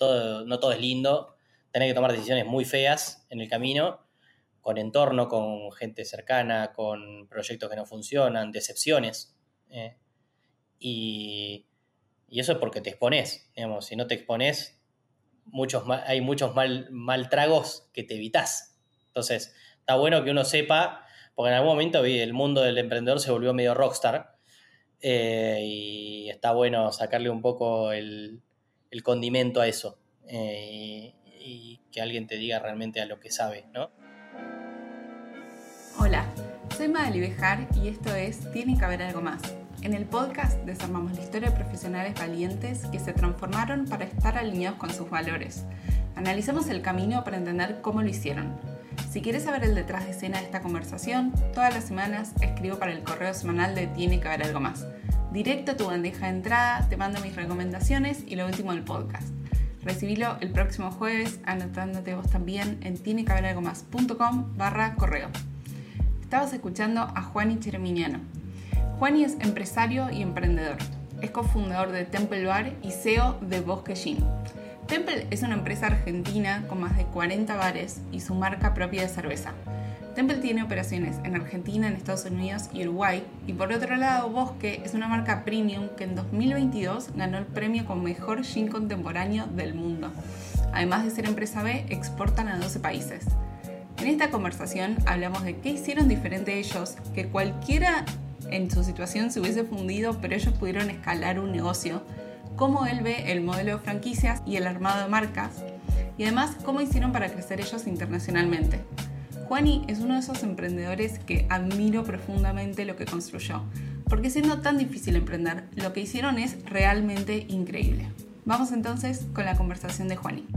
no todo es lindo, tenés que tomar decisiones muy feas en el camino, con entorno, con gente cercana, con proyectos que no funcionan, decepciones. eh, y, y eso es porque te expones, digamos, si no te expones, muchos hay muchos mal, tragos que te evitas. Entonces, está bueno que uno sepa, porque en algún momento el mundo del emprendedor se volvió medio rockstar, eh, y está bueno sacarle un poco el, el condimento a eso, eh, y, que alguien te diga realmente a lo que sabe, ¿no? Hola, soy Magali Bejar y esto es Tiene que haber algo más. En el podcast desarmamos la historia de profesionales valientes que se transformaron para estar alineados con sus valores. Analizamos el camino para entender cómo lo hicieron. Si quieres saber el detrás de escena de esta conversación, todas las semanas escribo para el correo semanal de Tiene que haber algo más. Directo a tu bandeja de entrada, te mando mis recomendaciones y lo último del podcast. Recibilo el próximo jueves anotándote vos también en tienequehaberalgomás.com barra correo. Estabas escuchando a Juani Chereminiano. Juani es empresario y emprendedor. Es cofundador de Temple Bar y CEO de Bosque Gin. Temple es una empresa argentina con más de 40 bares y su marca propia de cerveza. Temple tiene operaciones en Argentina, en Estados Unidos y Uruguay. Y por otro lado, Bosque es una marca premium que en 2022 ganó el premio como mejor gin contemporáneo del mundo. Además de ser empresa B, exportan a 12 países. En esta conversación hablamos de qué hicieron diferente ellos, que cualquiera en su situación se hubiese fundido, pero ellos pudieron escalar un negocio, cómo él ve el modelo de franquicias y el armado de marcas, y además cómo hicieron para crecer ellos internacionalmente. Juani es uno de esos emprendedores que admiro profundamente lo que construyó, porque siendo tan difícil emprender, lo que hicieron es realmente increíble. Vamos entonces con la conversación de Juani.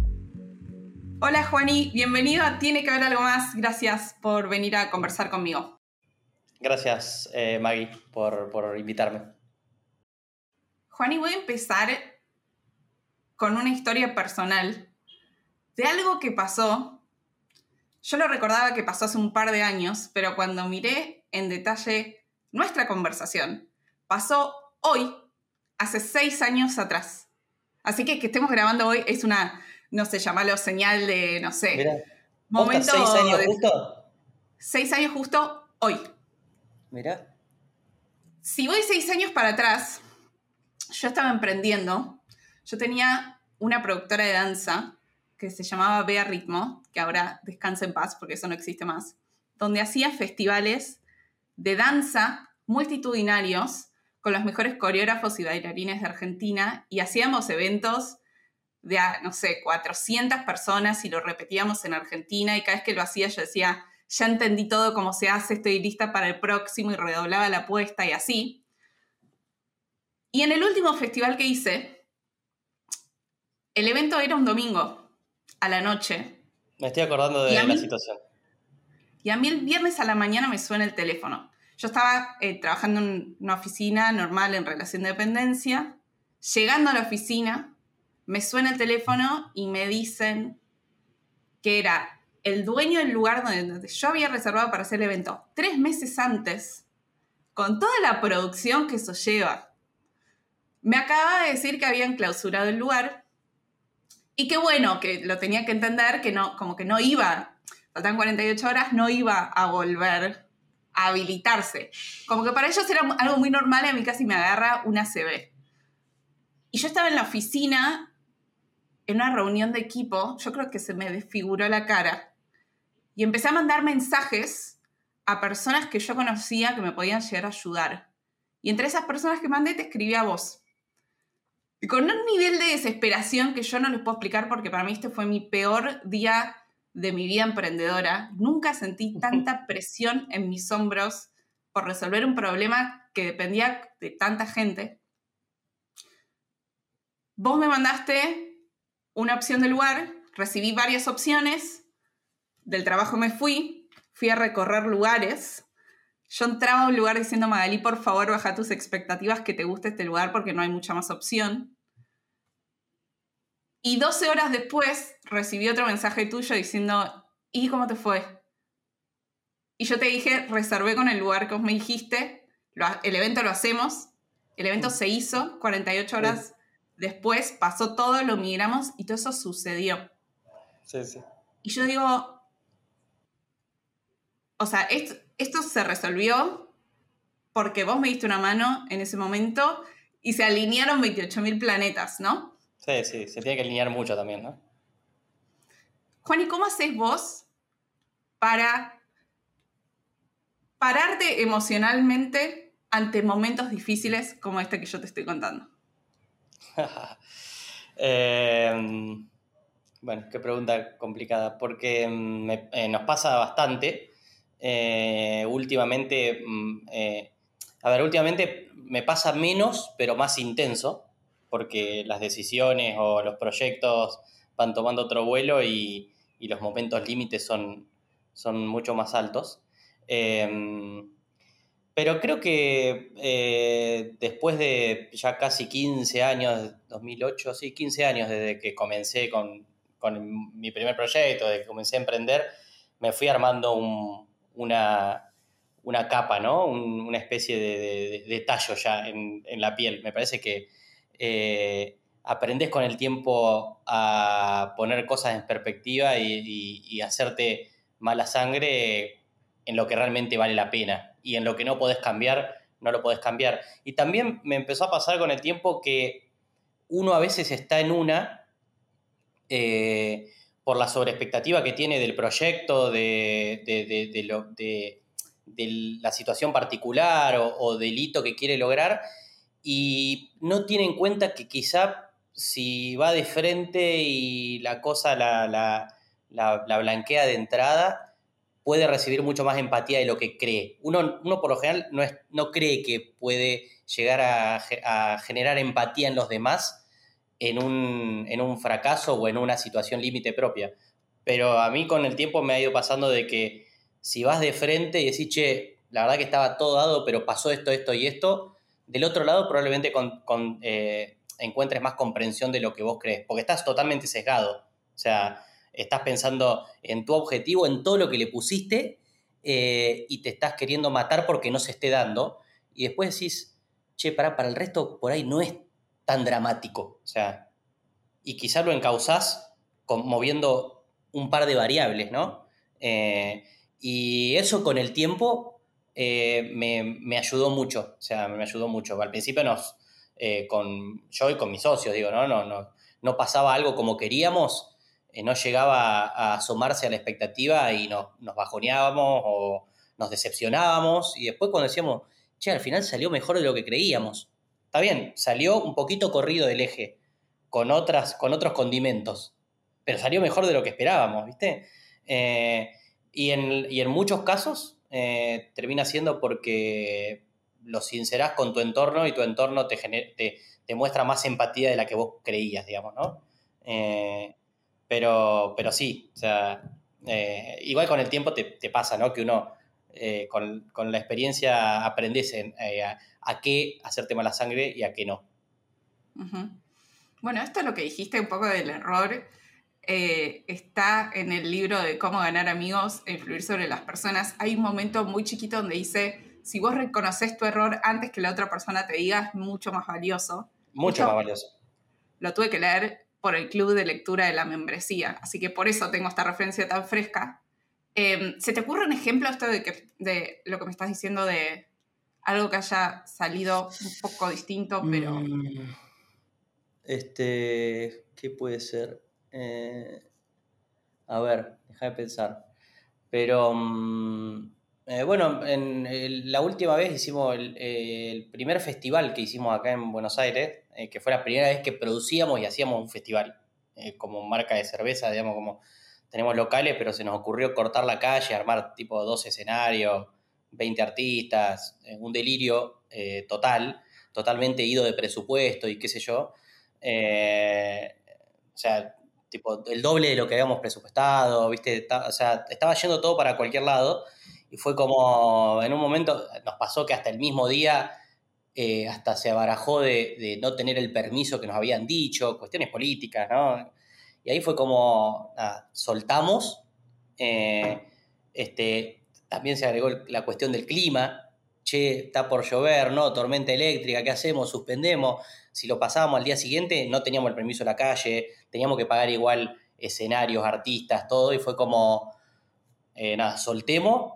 Hola Juani, bienvenido a Tiene que haber algo más. Gracias por venir a conversar conmigo. Gracias, eh, Maggie, por, por invitarme. Juani, voy a empezar con una historia personal de algo que pasó. Yo lo recordaba que pasó hace un par de años, pero cuando miré en detalle nuestra conversación, pasó hoy, hace seis años atrás. Así que que estemos grabando hoy es una, no sé, llamarlo señal de, no sé, Mira, momento ¿seis años de- justo? seis años justo hoy. Mira. Si voy seis años para atrás, yo estaba emprendiendo. Yo tenía una productora de danza que se llamaba Bea Ritmo, que ahora descansa en paz porque eso no existe más, donde hacía festivales de danza multitudinarios con los mejores coreógrafos y bailarines de Argentina y hacíamos eventos de, a, no sé, 400 personas y lo repetíamos en Argentina y cada vez que lo hacía yo decía, ya entendí todo cómo se hace, estoy lista para el próximo y redoblaba la apuesta y así. Y en el último festival que hice, el evento era un domingo a la noche Me estoy acordando ¿Y de la mí? situación. y a mí el viernes a la mañana me suena el teléfono. Yo estaba eh, trabajando en una oficina normal en relación de dependencia. Llegando a la oficina, me suena el teléfono y me dicen que era el dueño del lugar donde, donde yo había reservado para hacer el evento tres meses antes, con toda la producción que eso lleva. Me acaba de decir que habían clausurado el lugar y que bueno, que lo tenía que entender, que no, como que no iba, faltan 48 horas, no iba a volver a habilitarse. Como que para ellos era algo muy normal y a mí casi me agarra una CB. Y yo estaba en la oficina, en una reunión de equipo, yo creo que se me desfiguró la cara. Y empecé a mandar mensajes a personas que yo conocía que me podían llegar a ayudar. Y entre esas personas que mandé te escribí a vos. Con un nivel de desesperación que yo no les puedo explicar porque para mí este fue mi peor día de mi vida emprendedora. Nunca sentí tanta presión en mis hombros por resolver un problema que dependía de tanta gente. Vos me mandaste una opción de lugar, recibí varias opciones, del trabajo me fui, fui a recorrer lugares. Yo entraba a un lugar diciendo, Magalí, por favor, baja tus expectativas que te guste este lugar porque no hay mucha más opción. Y 12 horas después recibí otro mensaje tuyo diciendo, ¿y cómo te fue? Y yo te dije, reservé con el lugar que vos me dijiste, lo el evento lo hacemos, el evento se hizo, 48 horas después pasó todo, lo migramos y todo eso sucedió. Sí, sí. Y yo digo, o sea, esto, esto se resolvió porque vos me diste una mano en ese momento y se alinearon 28.000 planetas, ¿no? Sí, sí, se tiene que alinear mucho también, ¿no? Juan, ¿y cómo haces vos para pararte emocionalmente ante momentos difíciles como este que yo te estoy contando? Em, bueno, qué pregunta complicada, porque mm, eh, nos pasa bastante. Eh, últimamente, mm, eh, a ver, últimamente me pasa menos, pero más intenso, porque las decisiones o los proyectos van tomando otro vuelo y, los momentos límites son, son mucho más altos. Em, pero creo que eh, después de ya casi 15 años, 2008, sí, 15 años desde que comencé con, mi primer proyecto, desde que comencé a emprender, me fui armando una, una, capa, ¿no? una especie de, tallo ya en, la piel. Me parece que eh, aprendes con el tiempo a poner cosas en perspectiva y, y hacerte mala sangre en lo que realmente vale la pena y en lo que no podés cambiar, no lo podés cambiar. Y también me empezó a pasar con el tiempo que uno a veces está en una eh, por la sobreexpectativa que tiene del proyecto, de, la situación particular o, del hito que quiere lograr y no tiene en cuenta que quizá si va de frente y la cosa la, la blanquea de entrada, puede recibir mucho más empatía de lo que cree. Uno, uno por lo general no, es, no cree que puede llegar a, generar empatía en los demás en un, en un, fracaso o en una situación límite propia. Pero a mí con el tiempo me ha ido pasando de que si vas de frente y decís, che, la verdad que estaba todo dado, pero pasó esto, esto y esto, del otro lado probablemente eh, encuentres más comprensión de lo que vos crees, porque estás totalmente sesgado. O sea, estás pensando en tu objetivo, en todo lo que le pusiste eh, y te estás queriendo matar porque no se esté dando. Y después decís, che, para, para el resto por ahí no es tan dramático. O sea, y quizás lo encauzás moviendo un par de variables, ¿no? Eh, y eso con el tiempo eh, me, ayudó mucho, o sea, me ayudó mucho. Al principio nos, con yo y con mis socios, digo, ¿no? No, no, no pasaba algo como queríamos eh, no llegaba a, asomarse a la expectativa y nos, nos bajoneábamos o nos decepcionábamos y después cuando decíamos, che, al final salió mejor de lo que creíamos. Está bien, salió un poquito corrido del eje, con, otras, con otros condimentos, pero salió mejor de lo que esperábamos, ¿viste? Eh, y, en, muchos casos eh, termina siendo porque lo sincerás con tu entorno y tu entorno te, te, te, muestra más empatía de la que vos creías, digamos, ¿no? Pero, pero sí, o sea, eh, igual con el tiempo te, pasa, ¿no? Que uno eh, con, la experiencia aprendes eh, a, qué hacerte mala sangre y a qué no. Bueno, esto es lo que dijiste un poco del error. está en el libro de cómo ganar amigos e influir sobre las personas. Hay un momento muy chiquito donde dice, si vos reconoces tu error antes que la otra persona te diga, es mucho más valioso. Mucho más valioso. Lo tuve que leer por el club de lectura de la membresía. Así que por eso tengo esta referencia tan fresca. Em, ¿Se te ocurre un ejemplo esto de, que, de lo que me estás diciendo de algo que haya salido un poco distinto, pero... Mm, este, ¿qué puede ser? Eh, a ver, deja de pensar. Pero, mm, eh, bueno, en, la última vez hicimos el, primer festival que hicimos acá en Buenos Aires, eh, que fue la primera vez que producíamos y hacíamos un festival como marca de cerveza, digamos, como tenemos locales, pero se nos ocurrió cortar la calle, armar tipo dos escenarios, 20 artistas, eh, un delirio total, totalmente ido de presupuesto y qué sé yo. o sea, tipo el doble de lo que habíamos presupuestado, ¿viste? O sea, estaba yendo todo para cualquier lado y fue como, en un momento nos pasó que hasta el mismo día eh, hasta se abarajó de, no tener el permiso que nos habían dicho, cuestiones políticas, ¿no? Y ahí fue como, soltamos, eh, este, también se agregó la cuestión del clima, che, está por llover, ¿no? Tormenta eléctrica, ¿qué hacemos? Suspendemos. Si lo pasábamos al día siguiente, no teníamos el permiso de la calle, teníamos que pagar igual escenarios, artistas, todo, y fue como, eh, nada, soltemos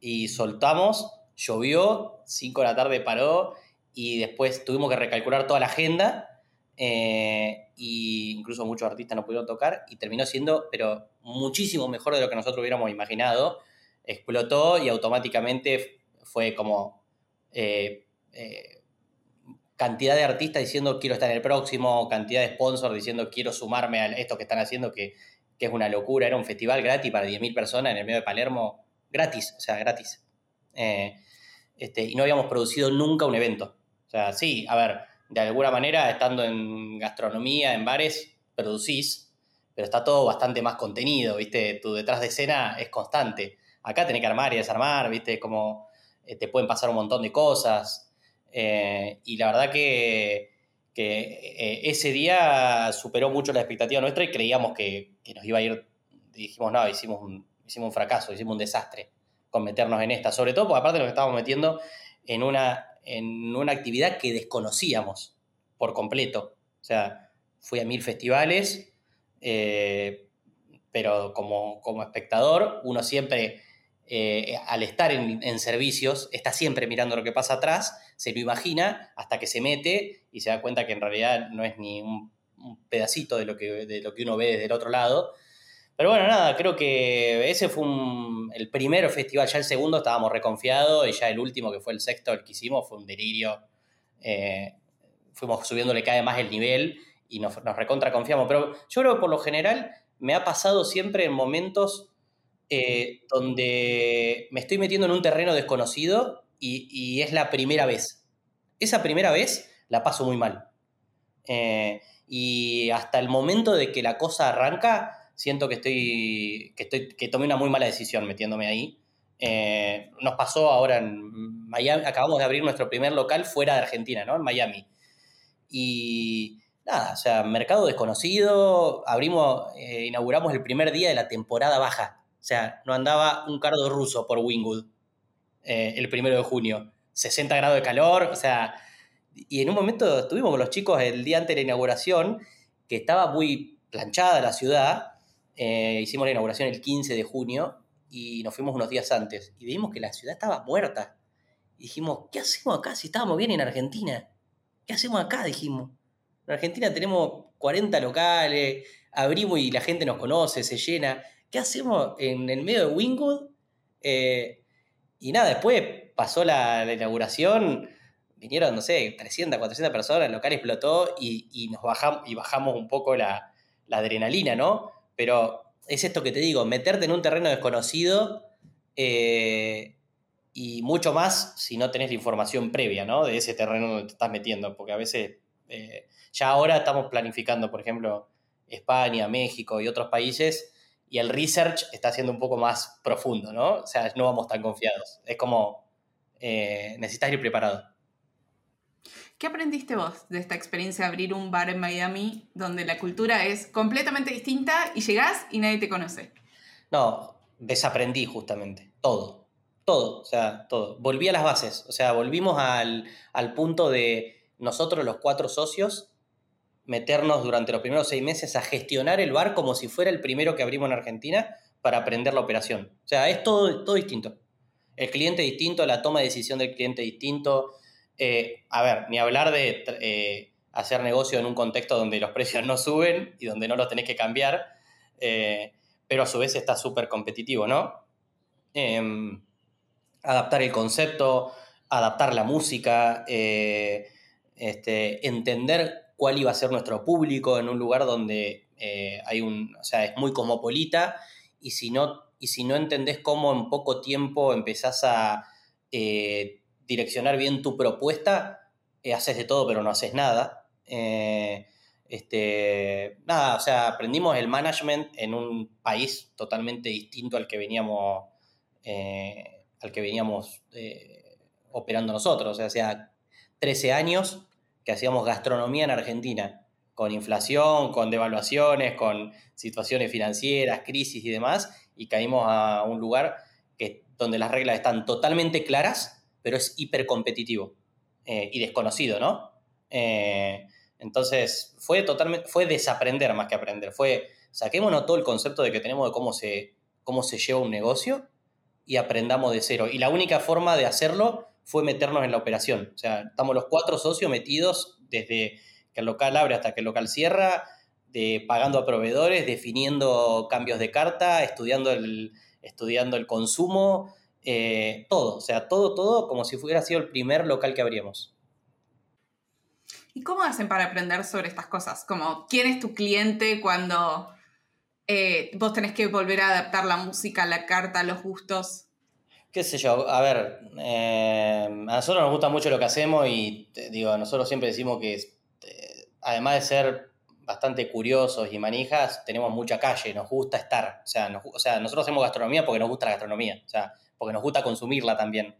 y soltamos, llovió, 5 de la tarde paró, y después tuvimos que recalcular toda la agenda, eh, y incluso muchos artistas no pudieron tocar, y terminó siendo, pero muchísimo mejor de lo que nosotros hubiéramos imaginado. Explotó y automáticamente fue como eh, eh, cantidad de artistas diciendo quiero estar en el próximo, cantidad de sponsors diciendo quiero sumarme a esto que están haciendo, que, es una locura. Era un festival gratis para 10.000 personas en el medio de Palermo, gratis, o sea, gratis. Este, y no habíamos producido nunca un evento. O sea, sí, a ver, de alguna manera, estando en gastronomía, en bares, producís, pero está todo bastante más contenido, ¿viste? Tu detrás de escena es constante. Acá tenés que armar y desarmar, ¿viste? Como eh, te pueden pasar un montón de cosas. Eh, y la verdad que, eh, ese día superó mucho la expectativa nuestra y creíamos que, nos iba a ir, dijimos, no, hicimos hicimos un fracaso, hicimos un desastre con meternos en esta, sobre todo porque aparte nos estábamos metiendo en una, en una actividad que desconocíamos por completo. O sea, fui a mil festivales, pero como, como espectador uno siempre eh, al estar en, servicios, está siempre mirando lo que pasa atrás, se lo imagina hasta que se mete y se da cuenta que en realidad no es ni un, pedacito de lo, que, de lo que uno ve desde el otro lado. Pero bueno, nada, creo que ese fue el primer festival, ya el segundo estábamos reconfiados y ya el último, que fue el sexto, el que hicimos, fue un delirio. Eh, fuimos subiéndole cada vez más el nivel y nos, nos recontra confiamos. Pero yo creo que por lo general me ha pasado siempre en momentos eh, donde me estoy metiendo en un terreno desconocido y, es la primera vez. Esa primera vez la paso muy mal. Eh, y hasta el momento de que la cosa arranca, siento que estoy, que estoy, que tomé una muy mala decisión metiéndome ahí. Eh, nos pasó ahora en Miami, acabamos de abrir nuestro primer local fuera de Argentina, ¿no? En Miami. Y nada, o sea, mercado desconocido, abrimos, inauguramos el primer día de la temporada baja. O sea, no andaba un cardo ruso por Wingwood eh, el primero de junio. 60 grados de calor, o sea, y en un momento estuvimos con los chicos el día antes de la inauguración, que estaba muy planchada la ciudad. Eh, hicimos la inauguración el 15 de junio y nos fuimos unos días antes. Y vimos que la ciudad estaba muerta. Y dijimos, ¿qué hacemos acá si estábamos bien en Argentina? ¿Qué hacemos acá? Dijimos. En Argentina tenemos 40 locales, abrimos y la gente nos conoce, se llena. ¿qué hacemos en el medio de Wingwood? Eh, y nada, después pasó la, inauguración, vinieron, no sé, 300, 400 personas, el local explotó y, nos bajamos, y bajamos un poco la, adrenalina, ¿no? Pero es esto que te digo, meterte en un terreno desconocido eh, y mucho más si no tenés la información previa, ¿no? De ese terreno donde te estás metiendo, porque a veces, eh, ya ahora estamos planificando, por ejemplo, España, México y otros países y el research está siendo un poco más profundo, ¿no? O sea, no vamos tan confiados. Es como, eh, necesitas ir preparado. ¿Qué aprendiste vos de esta experiencia de abrir un bar en Miami donde la cultura es completamente distinta y llegás y nadie te conoce? No, desaprendí justamente, todo, todo, o sea, todo. Volví a las bases, o sea, volvimos al, al punto de nosotros los cuatro socios meternos durante los primeros seis meses a gestionar el bar como si fuera el primero que abrimos en Argentina para aprender la operación. O sea, es todo, todo distinto. El cliente distinto, la toma de decisión del cliente distinto. Eh, a ver, ni hablar de eh, hacer negocio en un contexto donde los precios no suben y donde no los tenés que cambiar, eh, pero a su vez está súper competitivo, ¿no? Em, adaptar el concepto, adaptar la música, este, entender cuál iba a ser nuestro público en un lugar donde hay un, o sea, es muy cosmopolita y si no, y si no entendés cómo en poco tiempo empezás a direccionar bien tu propuesta, eh, haces de todo pero no haces nada. este, nada, o sea, aprendimos el management en un país totalmente distinto al que veníamos, al que veníamos operando nosotros. O sea, hace 13 años que hacíamos gastronomía en Argentina, con inflación, con devaluaciones, con situaciones financieras, crisis y demás, y caímos a un lugar que, donde las reglas están totalmente claras, pero es hiper competitivo eh, y desconocido, ¿no? Eh, entonces, fue totalmente, fue desaprender más que aprender. Fue, saquémonos todo el concepto de que tenemos de cómo se, cómo se lleva un negocio y aprendamos de cero. Y la única forma de hacerlo fue meternos en la operación. O sea, estamos los cuatro socios metidos desde que el local abre hasta que el local cierra, de, pagando a proveedores, definiendo cambios de carta, estudiando el, estudiando el consumo, eh, todo, o sea, todo, todo como si fuera sido el primer local que abríamos. ¿Y cómo hacen para aprender sobre estas cosas? Como, ¿quién es tu cliente cuando eh, vos tenés que volver a adaptar la música, la carta, los gustos? qué sé yo, a ver, eh, a nosotros nos gusta mucho lo que hacemos y digo, nosotros siempre decimos que además de ser bastante curiosos y manijas, tenemos mucha calle, nos gusta estar, o sea, o sea, nosotros hacemos gastronomía porque nos gusta la gastronomía, o sea, porque nos gusta consumirla también.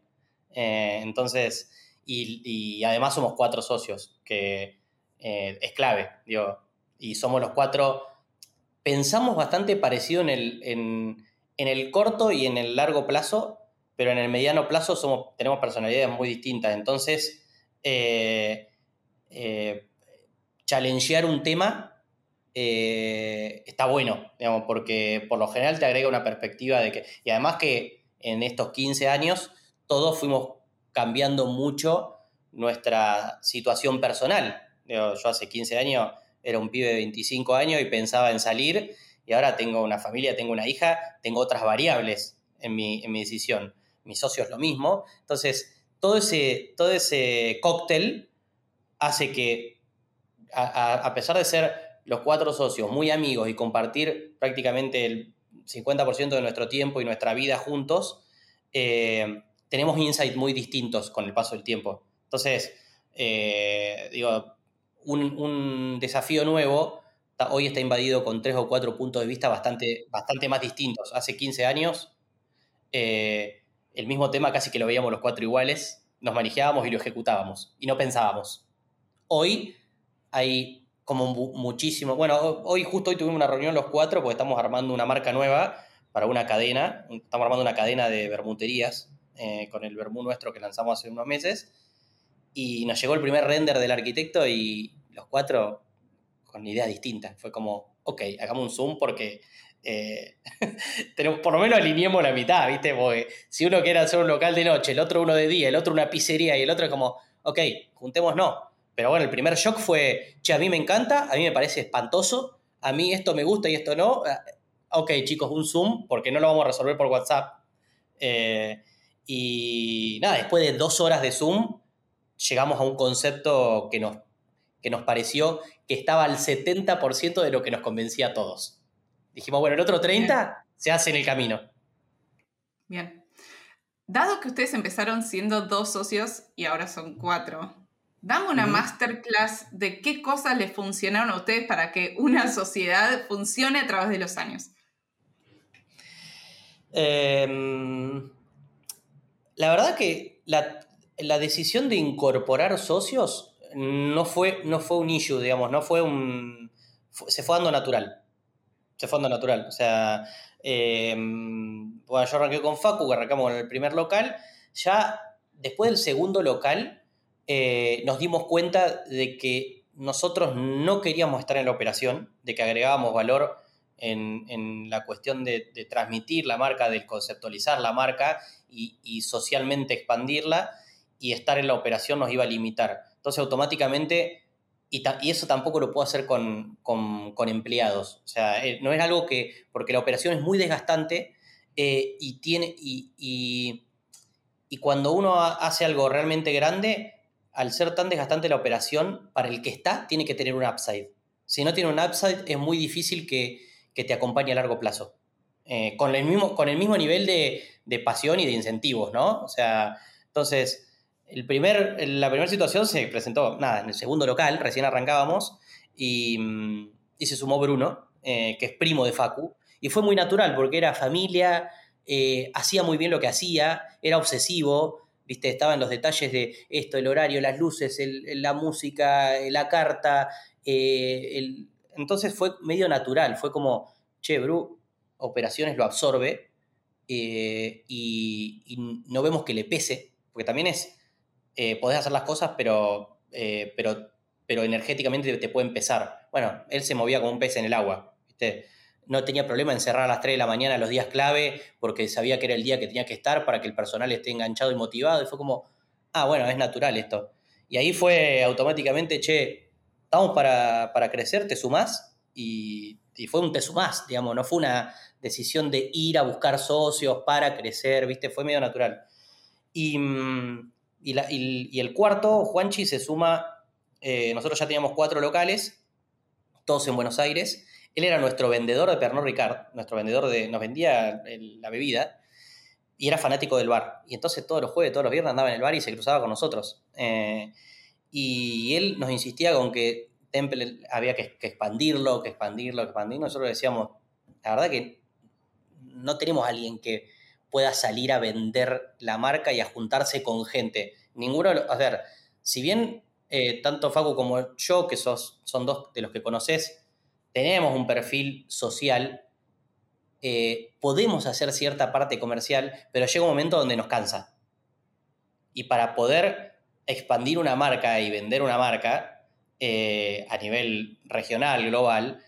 Eh, entonces, y, además somos cuatro socios, que eh, es clave, digo, y somos los cuatro, pensamos bastante parecido en el, en, en el corto y en el largo plazo, pero en el mediano plazo somos, tenemos personalidades muy distintas. Entonces, eh, eh, challengear un tema está bueno, digamos, porque por lo general te agrega una perspectiva de que, y además que en estos 15 años todos fuimos cambiando mucho nuestra situación personal. Yo, hace 15 años era un pibe de 25 años y pensaba en salir y ahora tengo una familia, tengo una hija, tengo otras variables en mi, en mi decisión mis socios lo mismo. Entonces, todo ese, todo ese cóctel hace que, a, pesar de ser los cuatro socios muy amigos y compartir prácticamente el 50% de nuestro tiempo y nuestra vida juntos, eh, tenemos insights muy distintos con el paso del tiempo. Entonces, eh, digo, un, desafío nuevo hoy está invadido con tres o cuatro puntos de vista bastante, bastante más distintos. Hace 15 años eh, el mismo tema casi que lo veíamos los cuatro iguales, nos manejábamos y lo ejecutábamos y no pensábamos. Hoy hay como muchísimo, bueno, hoy justo hoy tuvimos una reunión los cuatro porque estamos armando una marca nueva para una cadena, estamos armando una cadena de bermuterías eh, con el vermú nuestro que lanzamos hace unos meses y nos llegó el primer render del arquitecto y los cuatro con ideas distintas. Fue como, ok, hagamos un zoom porque eh, por lo menos alineemos la mitad, ¿viste? Porque si uno quiere hacer un local de noche, el otro uno de día, el otro una pizzería y el otro es como, ok, juntemos no. Pero bueno, el primer shock fue, che, a mí me encanta, a mí me parece espantoso, a mí esto me gusta y esto no. Ah, ok, chicos, un Zoom, porque no lo vamos a resolver por WhatsApp. Eh, y nada, después de dos horas de Zoom, llegamos a un concepto que nos, que nos pareció que estaba al 70% de lo que nos convencía a todos. Dijimos, bueno, el otro 30 se hace en el camino. Bien. Dado que ustedes empezaron siendo dos socios y ahora son cuatro, dame una masterclass de qué cosas les funcionaron a ustedes para que una sociedad funcione a través de los años. Em, la verdad que la, decisión de incorporar socios no fue, no fue un issue, digamos, no fue un. se fue dando natural se fondo natural. O sea, em, bueno, yo arranqué con Facu, arrancamos en el primer local. Ya después del segundo local, eh, nos dimos cuenta de que nosotros no queríamos estar en la operación, de que agregábamos valor en, la cuestión de, transmitir la marca, de conceptualizar la marca y, socialmente expandirla, y estar en la operación nos iba a limitar. Entonces, automáticamente y, eso tampoco lo puedo hacer con, empleados. O sea, eh, no es algo que, porque la operación es muy desgastante eh, y, tiene, y, cuando uno hace algo realmente grande, al ser tan desgastante la operación, para el que está, tiene que tener un upside. Si no tiene un upside, es muy difícil que, te acompañe a largo plazo. Eh, con, el mismo, con el mismo nivel de, de pasión y de incentivos, ¿no? O sea, entonces, el primer, la primera situación se presentó, nada, en el segundo local, recién arrancábamos, y, mm, se sumó Bruno, eh, que es primo de Facu, y fue muy natural porque era familia, eh, hacía muy bien lo que hacía, era obsesivo, ¿viste? Estaba en los detalles de esto, el horario, las luces, la música, la carta, eh, entonces fue medio natural, fue como, che, Bru, operaciones lo absorbe y, y no vemos que le pese porque también es, eh, podés hacer las cosas, pero, eh, pero, pero energéticamente te puede empezar. Bueno, él se movía como un pez en el agua, ¿viste? No tenía problema en cerrar a las 3 de la mañana los días clave porque sabía que era el día que tenía que estar para que el personal esté enganchado y motivado. Y fue como, ah, bueno, es natural esto. Y ahí fue automáticamente, che, estamos para, para crecer, te sumás. Y, y, fue un te sumás, digamos, no fue una decisión de ir a buscar socios para crecer, ¿viste? Fue medio natural. Y, mm, y, el cuarto, Juanchi, se suma, eh, nosotros ya teníamos cuatro locales, todos en Buenos Aires. Él era nuestro vendedor de Pernod Ricard, nuestro vendedor de, nos vendía la bebida y era fanático del bar. Y entonces todos los jueves, todos los viernes andaba en el bar y se cruzaba con nosotros. Eh, y él nos insistía con que Temple había que, expandirlo, que expandirlo, que expandirlo. Nosotros decíamos, la verdad que no tenemos a alguien que pueda salir a vender la marca y a juntarse con gente. Ninguno, a ver, si bien eh, tanto Facu como yo, que son dos de los que conoces, tenemos un perfil social, eh, podemos hacer cierta parte comercial, pero llega un momento donde nos cansa. Y para poder expandir una marca y vender una marca eh, a nivel regional, global,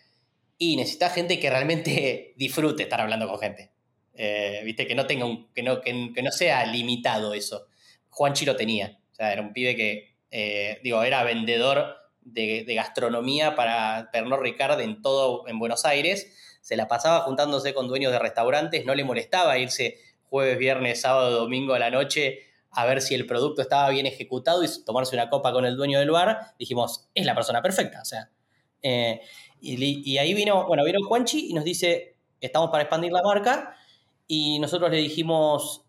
y necesita gente que realmente disfrute estar hablando con gente. Eh, Viste, que no tenga que no, que, no sea limitado eso. Juanchi lo tenía. O sea, era un pibe que, digo, era vendedor de, gastronomía para Pernod Ricard en todo en Buenos Aires. Se la pasaba juntándose con dueños de restaurantes, no le molestaba irse jueves, viernes, sábado, domingo a la noche a ver si el producto estaba bien ejecutado y tomarse una copa con el dueño del bar. Dijimos, es la persona perfecta. O sea, eh, y, ahí vino, bueno, vino Juanchi y nos dice, estamos para expandir la marca. Y nosotros le dijimos,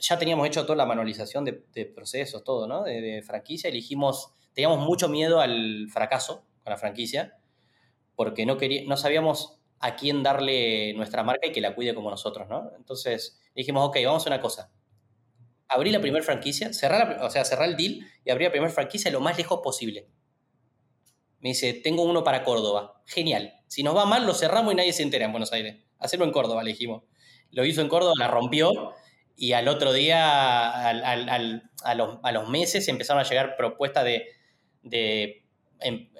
ya teníamos hecho toda la manualización de, procesos, todo, ¿no? De, franquicia, y le dijimos, teníamos mucho miedo al fracaso con la franquicia, porque no, quería, no sabíamos a quién darle nuestra marca y que la cuide como nosotros, ¿no? Entonces dijimos, ok, vamos a una cosa. Abrí la primera franquicia, cerrar, o sea, cerrar el deal y abrir la primera franquicia lo más lejos posible. Me dice, tengo uno para Córdoba. Genial. Si nos va mal, lo cerramos y nadie se entera en Buenos Aires. Hacerlo en Córdoba, le dijimos. Lo hizo en Córdoba, la rompió y al otro día, a, los, a los meses, empezaron a llegar propuestas de, de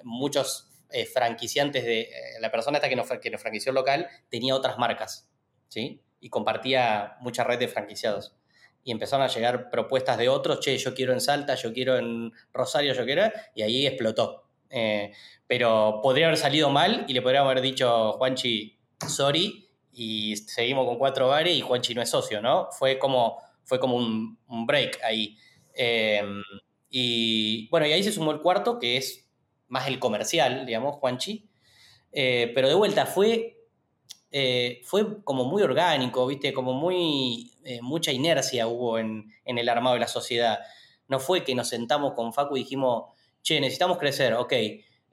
muchos eh, franquiciantes de eh, la persona esta que nos, que nos franquició local tenía otras marcas, ¿sí? Y compartía mucha red de franquiciados. Y empezaron a llegar propuestas de otros, che, yo quiero en Salta, yo quiero en Rosario, yo quiero, y ahí explotó. Eh, pero podría haber salido mal y le podríamos haber dicho, Juanchi, sorry, y seguimos con cuatro bares y Juanchi no es socio, ¿no? Fue como, fue como un, un break ahí. Y bueno, y ahí se sumó el cuarto, que es más el comercial, digamos, Juanchi. Eh, pero de vuelta, fue, eh, fue como muy orgánico, ¿viste? Como muy, eh, mucha inercia hubo en, el armado de la sociedad. No fue que nos sentamos con Facu y dijimos, che, necesitamos crecer, ok,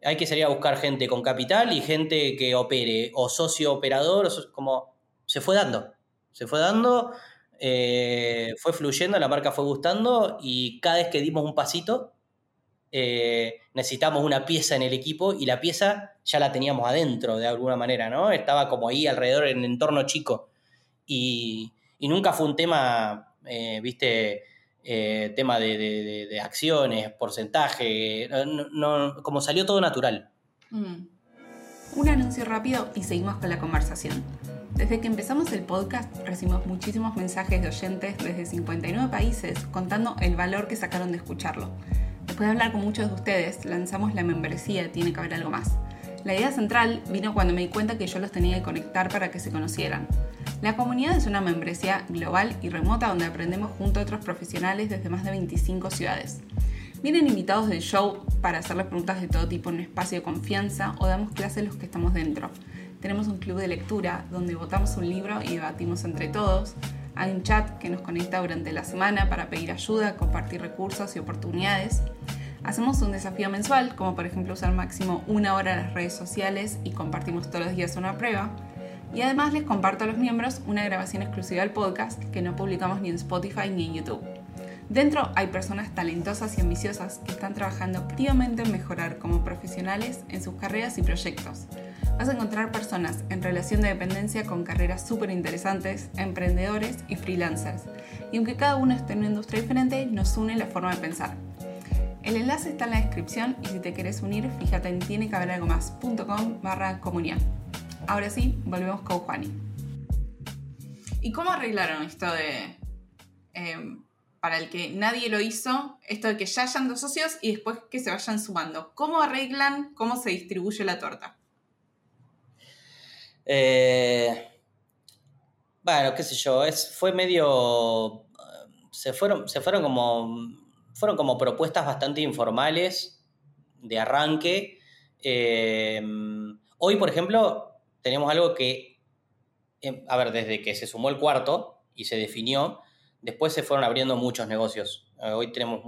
hay que salir a buscar gente con capital y gente que opere, o socio operador, como se fue dando. Se fue dando, eh, fue fluyendo, la marca fue gustando y cada vez que dimos un pasito eh, necesitamos una pieza en el equipo y la pieza ya la teníamos adentro de alguna manera, ¿no? Estaba como ahí alrededor en entorno chico y, nunca fue un tema, eh, viste, tema de, acciones, porcentaje, como salió todo natural. Mm. Un anuncio rápido y seguimos con la conversación. Desde que empezamos el podcast recibimos muchísimos mensajes de oyentes desde 59 países contando el valor que sacaron de escucharlo. Después de hablar con muchos de ustedes, lanzamos la membresía Tiene que haber algo más. La idea central vino cuando me di cuenta que yo los tenía que conectar para que se conocieran. La comunidad es una membresía global y remota donde aprendemos junto a otros profesionales desde más de 25 ciudades. Vienen invitados del show para hacerles preguntas de todo tipo en un espacio de confianza o damos clases los que estamos dentro. Tenemos un club de lectura donde votamos un libro y debatimos entre todos. Hay un chat que nos conecta durante la semana para pedir ayuda, compartir recursos y oportunidades. Hacemos un desafío mensual, como por ejemplo usar máximo una hora las redes sociales y compartimos todos los días una prueba. Y además les comparto a los miembros una grabación exclusiva del podcast que no publicamos ni en Spotify ni en YouTube. Dentro hay personas talentosas y ambiciosas que están trabajando activamente en mejorar como profesionales en sus carreras y proyectos Vas a encontrar personas en relación de dependencia con carreras súper interesantes, emprendedores y freelancers. Y aunque cada uno esté en una industria diferente, nos une la forma de pensar. El enlace está en la descripción y si te quieres unir, fíjate en tienecaberalgomás.com barra comunidad. Ahora sí, volvemos con Juani. ¿Y cómo arreglaron esto de, em, para el que nadie lo hizo, esto de que ya hayan dos socios y después que se vayan sumando? ¿Cómo arreglan cómo se distribuye la torta? Eh, bueno, qué sé yo, fue medio. Se fueron, se fueron como. Fueron como propuestas bastante informales de arranque. Eh, hoy, por ejemplo, tenemos algo que. Em, a ver, desde que se sumó el cuarto y se definió, después se fueron abriendo muchos negocios. Eh, hoy tenemos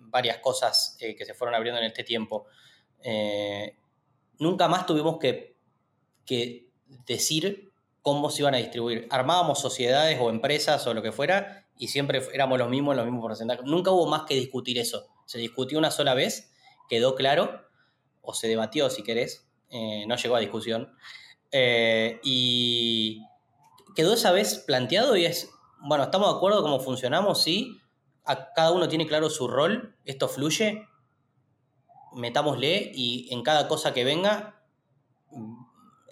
varias cosas que se fueron abriendo en este tiempo. nunca más tuvimos que decir cómo se iban a distribuir. Armábamos sociedades o empresas o lo que fuera y siempre éramos los mismos, los mismos porcentajes. Nunca hubo más que discutir eso. Se discutió una sola vez, quedó claro, o se debatió si querés, eh, no llegó a discusión. Eh, y quedó esa vez planteado y es, bueno, estamos de acuerdo cómo funcionamos, sí, cada uno tiene claro su rol, esto fluye, metámosle y en cada cosa que venga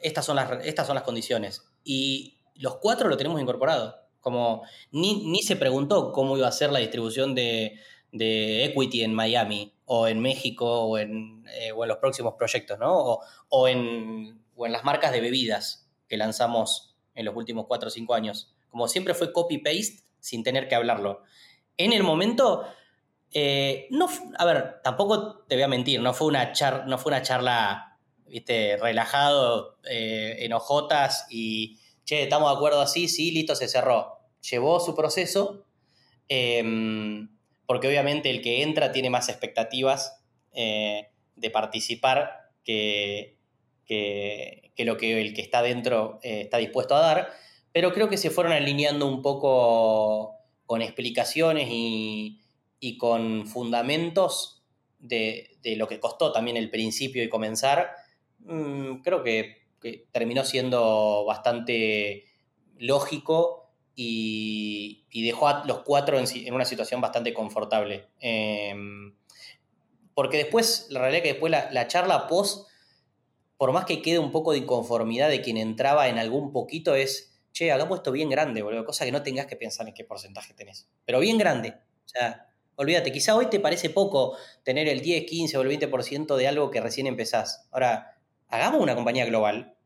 estas son las, estas son las condiciones. Y los cuatro lo tenemos incorporado. Como ni, se preguntó cómo iba a ser la distribución de, equity en Miami o en México o en, eh, en los próximos proyectos, ¿no? O, en, en las marcas de bebidas que lanzamos en los últimos cuatro o cinco años. Como siempre fue copy-paste sin tener que hablarlo. En el momento, eh, no, a ver, tampoco te voy a mentir, no fue una, char, no fue una charla relajado, eh, en ojotas y, che, estamos de acuerdo así, sí, listo, se cerró. Llevó su proceso, em, porque obviamente el que entra tiene más expectativas eh, de participar que, que, lo que el que está dentro eh, está dispuesto a dar, pero creo que se fueron alineando un poco con explicaciones y, y con fundamentos de, de, lo que costó también el principio y comenzar, Mm, creo que, terminó siendo bastante lógico y, dejó a los cuatro en, una situación bastante confortable. Em, porque después, la realidad es que después la, charla post, por más que quede un poco de inconformidad de quien entraba en algún poquito, es, che, hagamos esto bien grande, boludo, cosa que no tengas que pensar en qué porcentaje tenés, pero bien grande. O sea, olvídate, quizá hoy te parece poco tener el 10, 15 o el 20% de algo que recién empezás. Ahora, hagamos una compañía global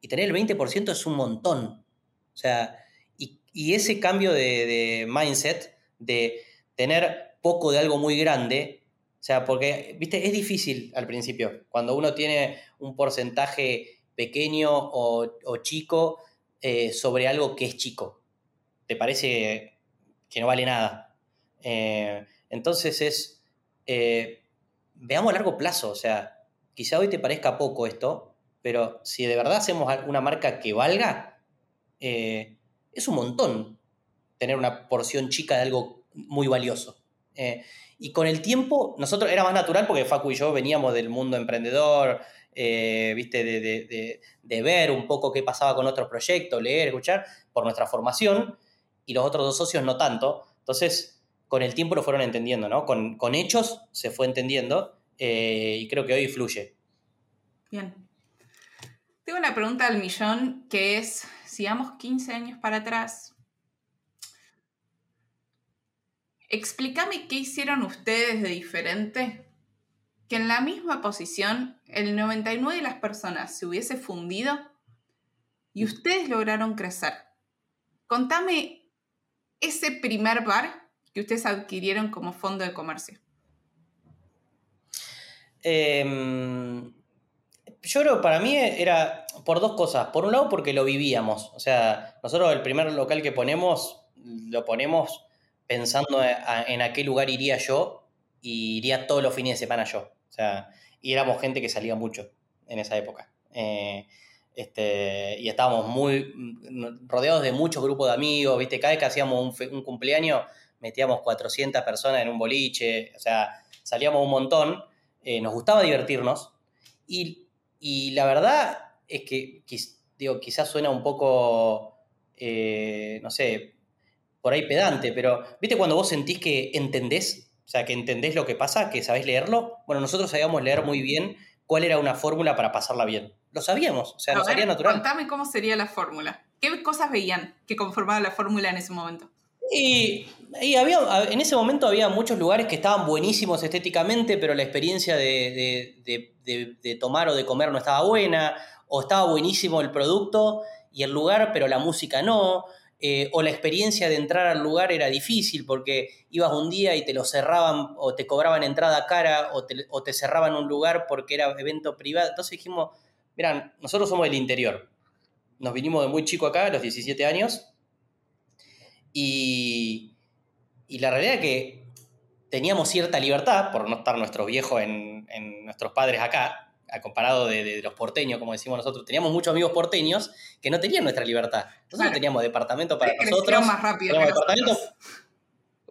y tener el 20% es un montón. O sea, y, ese cambio de, mindset, de tener poco de algo muy grande, o sea, porque, viste, es difícil al principio, cuando uno tiene un porcentaje pequeño o, chico eh, sobre algo que es chico. Te parece que no vale nada. Eh, entonces es, eh, veamos a largo plazo, o sea, quizá hoy te parezca poco esto, pero si de verdad hacemos una marca que valga, eh, es un montón tener una porción chica de algo muy valioso. Eh, y con el tiempo, nosotros era más natural porque Facu y yo veníamos del mundo emprendedor, eh, viste, de, ver un poco qué pasaba con otros proyectos, leer, escuchar, por nuestra formación, y los otros dos socios no tanto. Entonces, con el tiempo lo fueron entendiendo, ¿no? Con, con hechos se fue entendiendo eh, y creo que hoy fluye. Bien. Tengo una pregunta al millón que es, si vamos 15 años para atrás, explícame qué hicieron ustedes de diferente, que en la misma posición el 99 de las personas se hubiese fundido y ustedes lograron crecer. Contame ese primer bar que ustedes adquirieron como fondo de comercio. Em, yo creo para mí era por dos cosas. Por un lado, porque lo vivíamos. O sea, nosotros el primer local que ponemos, lo ponemos pensando en a qué lugar iría yo y iría todos los fines de semana yo. O sea, y éramos gente que salía mucho en esa época. Eh, este, y estábamos muy rodeados de muchos grupos de amigos, ¿viste? Cada vez que hacíamos un, un cumpleaños, metíamos 400 personas en un boliche, o sea, salíamos un montón. Eh, nos gustaba divertirnos y, la verdad es que, digo, quizás suena un poco, eh, no sé, por ahí pedante, pero ¿viste cuando vos sentís que entendés? O sea, que entendés lo que pasa, que sabés leerlo. Bueno, nosotros sabíamos leer muy bien cuál era una fórmula para pasarla bien. Lo sabíamos, o sea, nos salía natural. Contame cómo sería la fórmula. ¿Qué cosas veían que conformaban la fórmula en ese momento? Y, había, en ese momento había muchos lugares que estaban buenísimos estéticamente, pero la experiencia de, tomar o de comer no estaba buena, o estaba buenísimo el producto y el lugar, pero la música no, eh, o la experiencia de entrar al lugar era difícil porque ibas un día y te lo cerraban o te cobraban entrada cara o te, o te cerraban un lugar porque era evento privado. Entonces dijimos, miran, nosotros somos del interior, nos vinimos de muy chico acá, a los 17 años, y, la realidad es que teníamos cierta libertad, por no estar nuestros viejos en, nuestros padres acá, a comparado de, los porteños, como decimos nosotros, teníamos muchos amigos porteños que no tenían nuestra libertad. Nosotros teníamos departamento para nosotros. más rápido.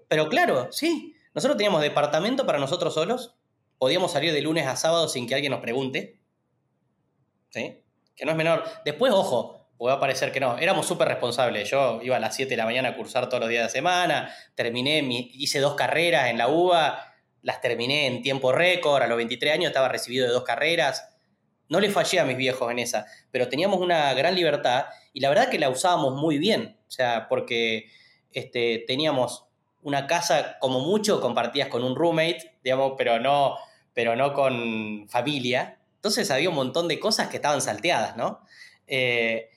pero claro, sí. Nosotros teníamos departamento para nosotros solos. Podíamos salir de lunes a sábado sin que alguien nos pregunte. ¿Sí? Que no es menor. Después, ojo, a parecer que no. Éramos súper responsables. Yo iba a las 7 de la mañana a cursar todos los días de semana, terminé, hice dos carreras en la UBA, las terminé en tiempo récord, a los 23 años estaba recibido de dos carreras. No le fallé a mis viejos en esa, pero teníamos una gran libertad y la verdad que la usábamos muy bien. O sea, porque este, teníamos una casa como mucho compartías con un roommate, digamos, pero no, pero no con familia. Entonces había un montón de cosas que estaban salteadas, ¿no? Eh,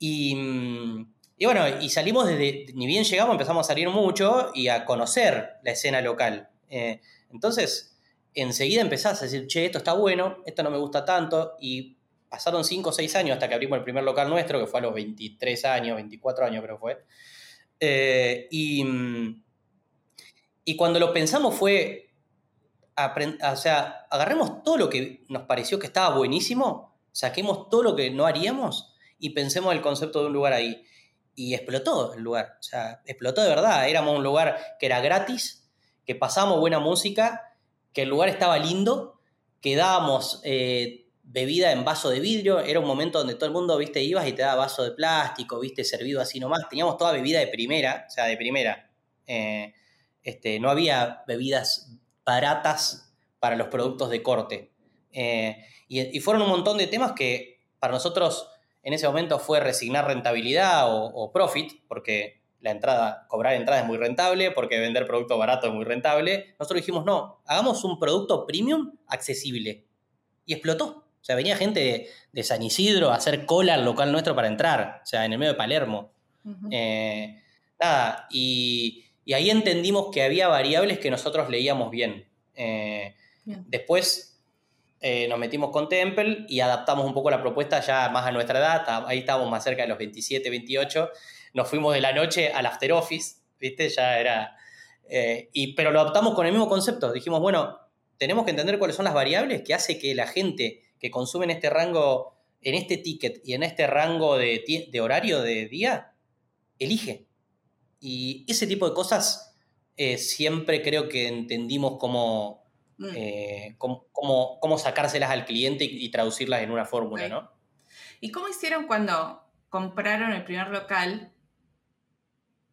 Mm, y, bueno, y salimos desde, ni bien llegamos, empezamos a salir mucho y a conocer la escena local. Eh, entonces, enseguida empezás a decir, che, esto está bueno, esto no me gusta tanto, y pasaron 5 o 6 años hasta que abrimos el primer local nuestro, que fue a los 23 años, 24 años creo fue. Eh, y, mm, y cuando lo pensamos fue, o sea, agarremos todo lo que nos pareció que estaba buenísimo, saquemos todo lo que no haríamos y pensemos el concepto de un lugar ahí. Y explotó el lugar, o sea, explotó de verdad. Éramos un lugar que era gratis, que pasábamos buena música, que el lugar estaba lindo, que dábamos eh, bebida en vaso de vidrio. Era un momento donde todo el mundo, viste, ibas y te daba vaso de plástico, viste, servido así nomás. Teníamos toda bebida de primera, o sea, de primera. Eh, este, no había bebidas baratas para los productos de corte. Eh, y, y, fueron un montón de temas que para nosotros en ese momento fue resignar rentabilidad o, profit, porque la entrada, cobrar entrada es muy rentable, porque vender producto barato es muy rentable. Nosotros dijimos, no, hagamos un producto premium accesible. Y explotó. O sea, venía gente de, San Isidro a hacer cola al local nuestro para entrar, o sea, en el medio de Palermo. Eh, nada, y, ahí entendimos que había variables que nosotros leíamos bien. Eh, después eh, nos metimos con Temple y adaptamos un poco la propuesta ya más a nuestra edad, ahí estábamos más cerca de los 27, 28, nos fuimos de la noche al after office, ¿viste? Ya era... Eh, y, pero lo adaptamos con el mismo concepto, dijimos, bueno, tenemos que entender cuáles son las variables que hace que la gente que consume en este rango, en este ticket y en este rango de, de horario de día, elige. Y ese tipo de cosas eh, siempre creo que entendimos como Mm. Eh, cómo, sacárselas al cliente y, traducirlas en una fórmula, ¿no? ¿Y cómo hicieron cuando compraron el primer local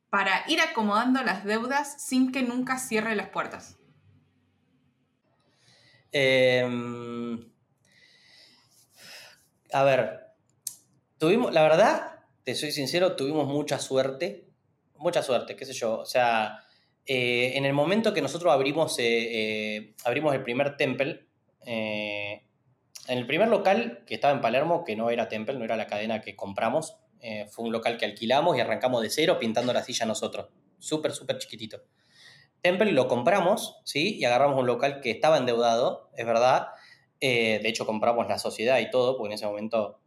para ir acomodando las deudas sin que nunca cierre las puertas? Em, a ver, tuvimos, la verdad, te soy sincero, tuvimos mucha suerte, mucha suerte, qué sé yo, o sea, eh, en el momento que nosotros abrimos, eh, eh, abrimos el primer Temple, en el primer local que estaba en Palermo, que no era Temple, no era la cadena que compramos, fue un local que alquilamos y arrancamos de cero pintando la silla nosotros. Súper, súper chiquitito. Temple lo compramos, ¿sí? Y agarramos un local que estaba endeudado, es verdad. de hecho, compramos la sociedad y todo, porque en ese momento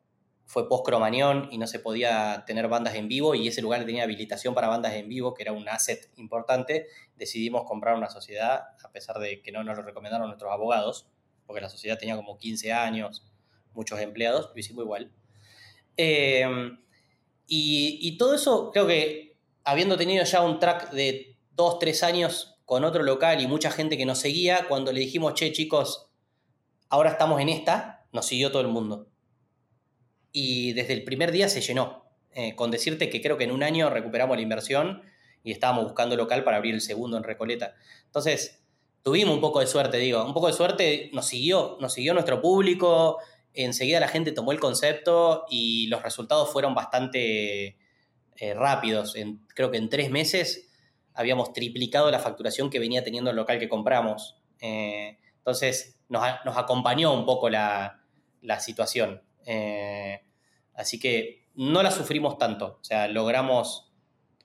fue post-Cromañón y no se podía tener bandas en vivo y ese lugar tenía habilitación para bandas en vivo, que era un asset importante, decidimos comprar una sociedad, a pesar de que no nos lo recomendaron nuestros abogados, porque la sociedad tenía como 15 años, muchos empleados, lo hicimos igual. Eh, y, y, todo eso, creo que habiendo tenido ya un track de 2, 3 años con otro local y mucha gente que nos seguía, cuando le dijimos, che chicos, ahora estamos en esta, nos siguió todo el mundo y desde el primer día se llenó. Eh, con decirte que creo que en un año recuperamos la inversión y estábamos buscando local para abrir el segundo en Recoleta. Entonces, tuvimos un poco de suerte, digo, un poco de suerte nos siguió, nos siguió nuestro público, enseguida la gente tomó el concepto y los resultados fueron bastante eh, rápidos. creo que en tres meses habíamos triplicado la facturación que venía teniendo el local que compramos. Eh, entonces nos, acompañó un poco la, situación. Eh, así que no la sufrimos tanto. O sea, logramos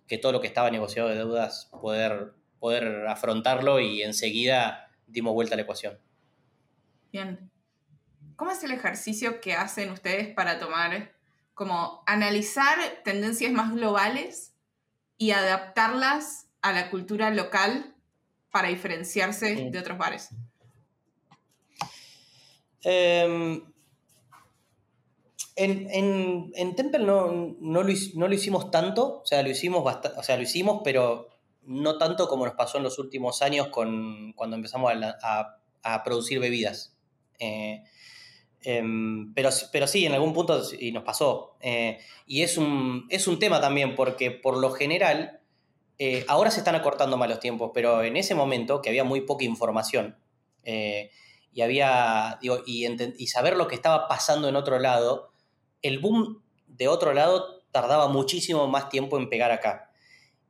que todo lo que estaba negociado de deudas poder, poder afrontarlo y enseguida dimos vuelta a la ecuación. Bien. ¿Cómo es el ejercicio que hacen ustedes para tomar, como analizar tendencias más globales y adaptarlas a la cultura local para diferenciarse de otros bares? Em, en, Temple no, no, lo, hicimos tanto, o sea, lo hicimos o sea, lo hicimos, pero no tanto como nos pasó en los últimos años con, cuando empezamos a, producir bebidas. Eh, em, pero, sí, en algún punto y nos pasó. Eh, y es un, tema también, porque por lo general eh, ahora se están acortando más los tiempos, pero en ese momento, que había muy poca información, y había, y, saber lo que estaba pasando en otro lado, el boom de otro lado tardaba muchísimo más tiempo en pegar acá.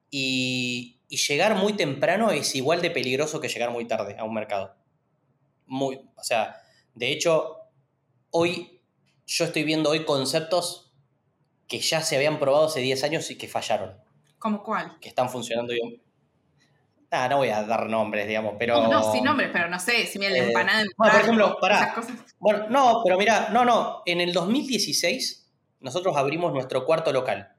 Y, llegar muy temprano es igual de peligroso que llegar muy tarde a un mercado. Muy, o sea, de hecho, hoy yo estoy viendo hoy conceptos que ya se habían probado hace 10 años y que fallaron. ¿Cómo cuál? Que están funcionando bien. Ah, no voy a dar nombres, digamos, pero. No, no, sin nombres, pero no sé, si me la eh, empanada. por ejemplo, pará. Bueno, no, pero mira, no, no. En el 2016, nosotros abrimos nuestro cuarto local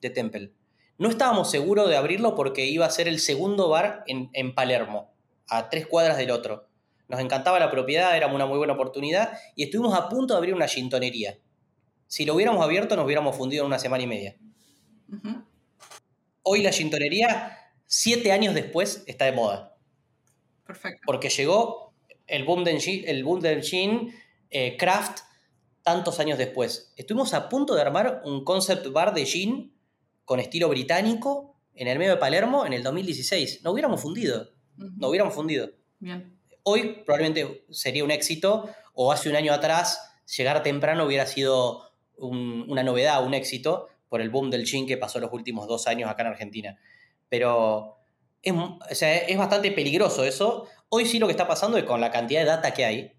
de Temple. No estábamos seguros de abrirlo porque iba a ser el segundo bar en, en Palermo, a tres cuadras del otro. Nos encantaba la propiedad, era una muy buena oportunidad y estuvimos a punto de abrir una gintonería. Si lo hubiéramos abierto, nos hubiéramos fundido en una semana y media. Hoy la gintonería, siete años después, está de moda. Perfecto. Porque llegó el boom del gin, el boom del gin eh, craft tantos años después. Estuvimos a punto de armar un concept bar de gin con estilo británico en el medio de Palermo en el 2016. No hubiéramos fundido. No hubiéramos fundido. Bien. Hoy probablemente sería un éxito, o hace un año atrás, llegar temprano hubiera sido una novedad, un éxito, por el boom del gin que pasó los últimos dos años acá en Argentina. Pero es, es bastante peligroso eso. Hoy sí lo que está pasando es con la cantidad de data que hay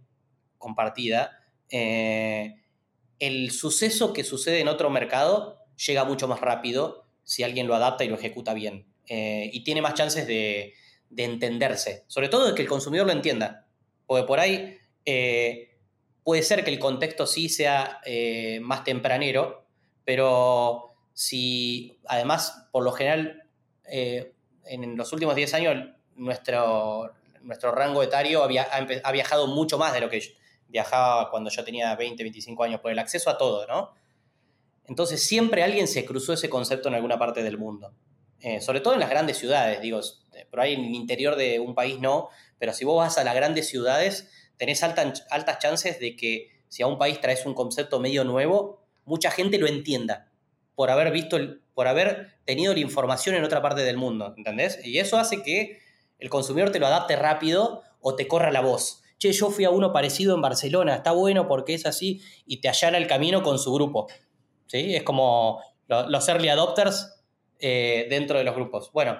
compartida, eh, el suceso que sucede en otro mercado llega mucho más rápido si alguien lo adapta y lo ejecuta bien. Eh, y tiene más chances de, entenderse. Sobre todo de que el consumidor lo entienda. Porque por ahí eh, puede ser que el contexto sí sea más tempranero, pero si además, por lo general, eh, en los últimos 10 años nuestro, nuestro rango etario ha, viajado mucho más de lo que viajaba cuando yo tenía 20, 25 años, por el acceso a todo, ¿no? Entonces siempre alguien se cruzó ese concepto en alguna parte del mundo. Eh, sobre todo en las grandes ciudades, digo, por ahí en el interior de un país no, pero si vos vas a las grandes ciudades, tenés altas chances de que si a un país traes un concepto medio nuevo, mucha gente lo entienda por haber visto, por haber tenido la información en otra parte del mundo, ¿entendés? Y eso hace que el consumidor te lo adapte rápido o te corra la voz. Che, yo fui a uno parecido en Barcelona, está bueno porque es así y te allana el camino con su grupo. ¿Sí? Es como los early adopters eh, dentro de los grupos. Bueno,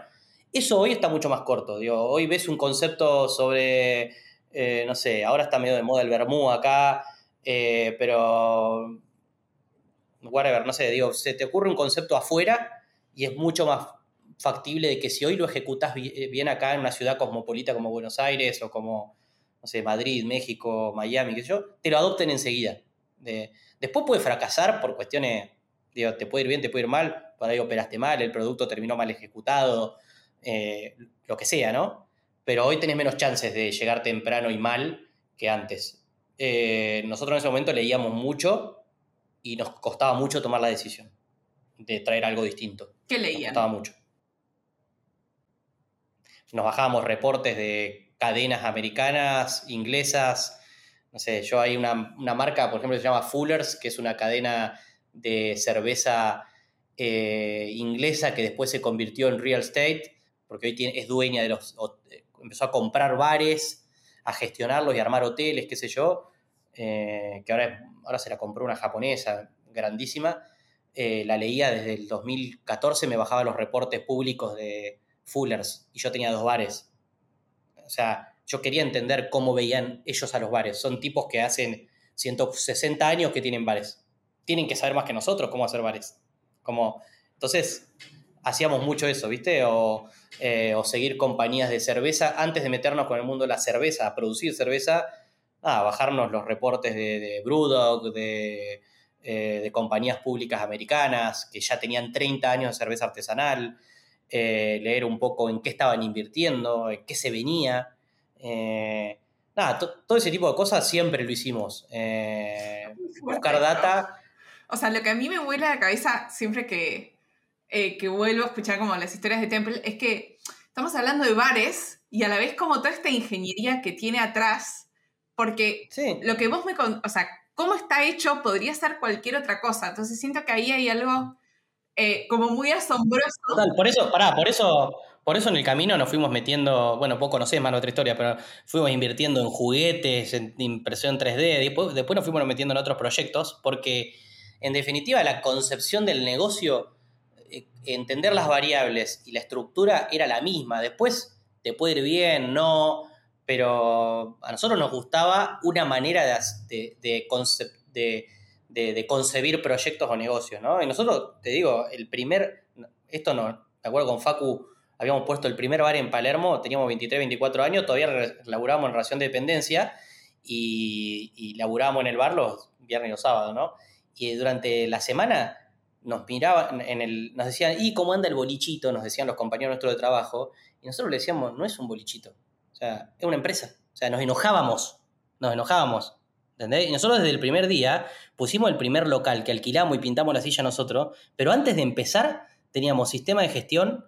eso hoy está mucho más corto. hoy ves un concepto sobre, eh, no sé, ahora está medio de moda el vermú acá, eh, pero whatever, no sé, digo, se te ocurre un concepto afuera y es mucho más factible de que si hoy lo ejecutas eh, bien acá en una ciudad cosmopolita como Buenos Aires o como, no sé, Madrid, México, Miami, qué sé yo, te lo adopten enseguida. después puede fracasar por cuestiones, digo, te puede ir bien, te puede ir mal, por ahí operaste mal, el producto terminó mal ejecutado, eh, lo que sea, ¿no? Pero hoy tenés menos chances de llegar temprano y mal que antes. Eh, nosotros en ese momento leíamos mucho y nos costaba mucho tomar la decisión de traer algo distinto. ¿Qué leían? Nos mucho. Nos bajábamos reportes de cadenas americanas, inglesas, no sé, yo hay una, una marca, por ejemplo, que se llama Fullers, que es una cadena de cerveza eh, inglesa que después se convirtió en real estate, porque hoy tiene, es dueña de los... empezó a comprar bares, a gestionarlos y armar hoteles, qué sé yo, eh, que ahora, ahora se la compró una japonesa grandísima. Eh, la leía desde el 2014, me bajaba los reportes públicos de Fullers y yo tenía dos bares. O sea, yo quería entender cómo veían ellos a los bares. Son tipos que hacen 160 años que tienen bares. Tienen que saber más que nosotros cómo hacer bares. Como, entonces, hacíamos mucho eso, ¿viste? O, eh, seguir compañías de cerveza. Antes de meternos con el mundo de la cerveza, a producir cerveza, a bajarnos los reportes de, de de, eh, de compañías públicas americanas que ya tenían 30 años de cerveza artesanal, eh, leer un poco en qué estaban invirtiendo, en qué se venía. Eh, nada, todo ese tipo de cosas siempre lo hicimos. Buscar data. O sea, lo que a mí me vuela a la cabeza siempre que, que vuelvo a escuchar como las historias de Temple es que estamos hablando de bares y a la vez como toda esta ingeniería que tiene atrás, porque lo que vos me... O sea, cómo está hecho podría ser cualquier otra cosa. Entonces siento que ahí hay algo como muy asombroso. Total, por eso, pará, por eso por eso en el camino nos fuimos metiendo, bueno, poco conocés más nuestra historia, pero fuimos invirtiendo en juguetes, en impresión 3D, después, después nos fuimos metiendo en otros proyectos, porque en definitiva la concepción del negocio, eh, entender las variables y la estructura era la misma. Después te puede ir bien, no, pero a nosotros nos gustaba una manera de, de, concebir proyectos o negocios, ¿no? Y nosotros, te digo, el primer, esto no, de acuerdo con Facu, habíamos puesto el primer bar en Palermo, teníamos 23, 24 años, todavía laburábamos en relación de dependencia y, laburábamos en el bar los viernes y los sábados, ¿no? Y durante la semana nos miraban, en el, nos decían, ¿y cómo anda el bolichito? Nos decían los compañeros nuestros de trabajo. Y nosotros le decíamos, no es un bolichito, sea, es una empresa. O sea, nos enojábamos, nos enojábamos. ¿Entendés? Y nosotros desde el primer día pusimos el primer local que alquilamos y pintamos la silla nosotros, pero antes de empezar teníamos sistema de gestión,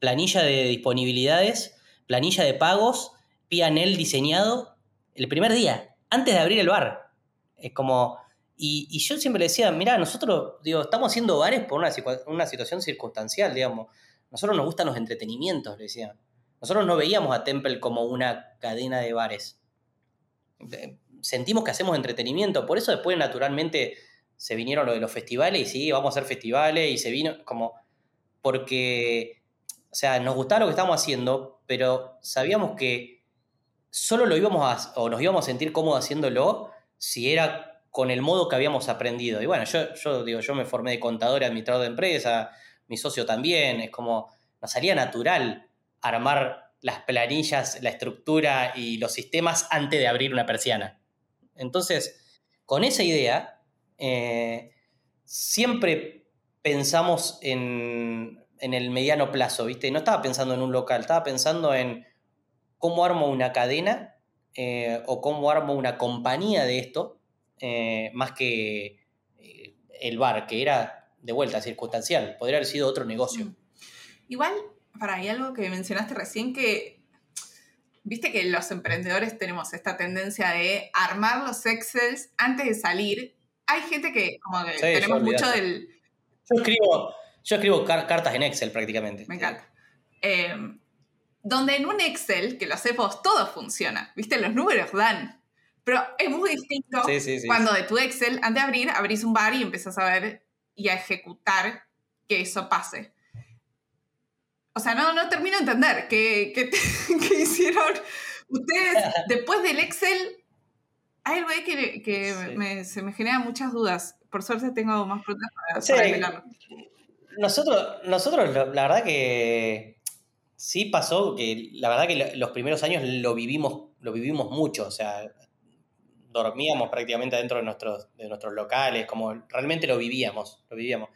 planilla de disponibilidades, planilla de pagos, PNL diseñado el primer día, antes de abrir el bar. Es como. Y, yo siempre le decía, mira, nosotros, digo, estamos haciendo bares por una, una situación circunstancial, digamos. Nosotros nos gustan los entretenimientos, le decía. Nosotros no veíamos a Temple como una cadena de bares. Sentimos que hacemos entretenimiento, por eso después naturalmente se vinieron lo de los festivales y sí, vamos a hacer festivales y se vino como porque o sea, nos gustaba lo que estábamos haciendo, pero sabíamos que solo lo íbamos a, o nos íbamos a sentir cómodos haciéndolo si era con el modo que habíamos aprendido. Y bueno, yo, digo, yo me formé de contador y administrador de empresa, mi socio también, es como, nos salía natural armar las planillas, la estructura y los sistemas antes de abrir una persiana. Entonces, con esa idea, eh, siempre pensamos en, en el mediano plazo, ¿viste? No estaba pensando en un local, estaba pensando en cómo armo una cadena eh, o cómo armo una compañía de esto, eh, más que el bar, que era de vuelta circunstancial, podría haber sido otro negocio. Mm. Igual, para, hay algo que mencionaste recién que, viste que los emprendedores tenemos esta tendencia de armar los Excels antes de salir. Hay gente que, como que tenemos mucho del... Yo escribo, yo escribo cartas en Excel prácticamente. Me encanta. Em, donde en un Excel, que lo hacemos, todo funciona. ¿Viste? Los números dan. Pero es muy distinto cuando de tu Excel, antes de abrir, abrís un bar y empezás a ver y a ejecutar que eso pase. O sea, no, no termino de entender qué, hicieron ustedes después del Excel. Hay algo ahí que, se me generan muchas dudas. Por suerte tengo más preguntas para, nosotros, nosotros la verdad que sí pasó que la verdad que los primeros años lo vivimos, lo vivimos mucho, o sea, dormíamos prácticamente dentro de nuestros, de nuestros locales, como realmente lo vivíamos, lo vivíamos.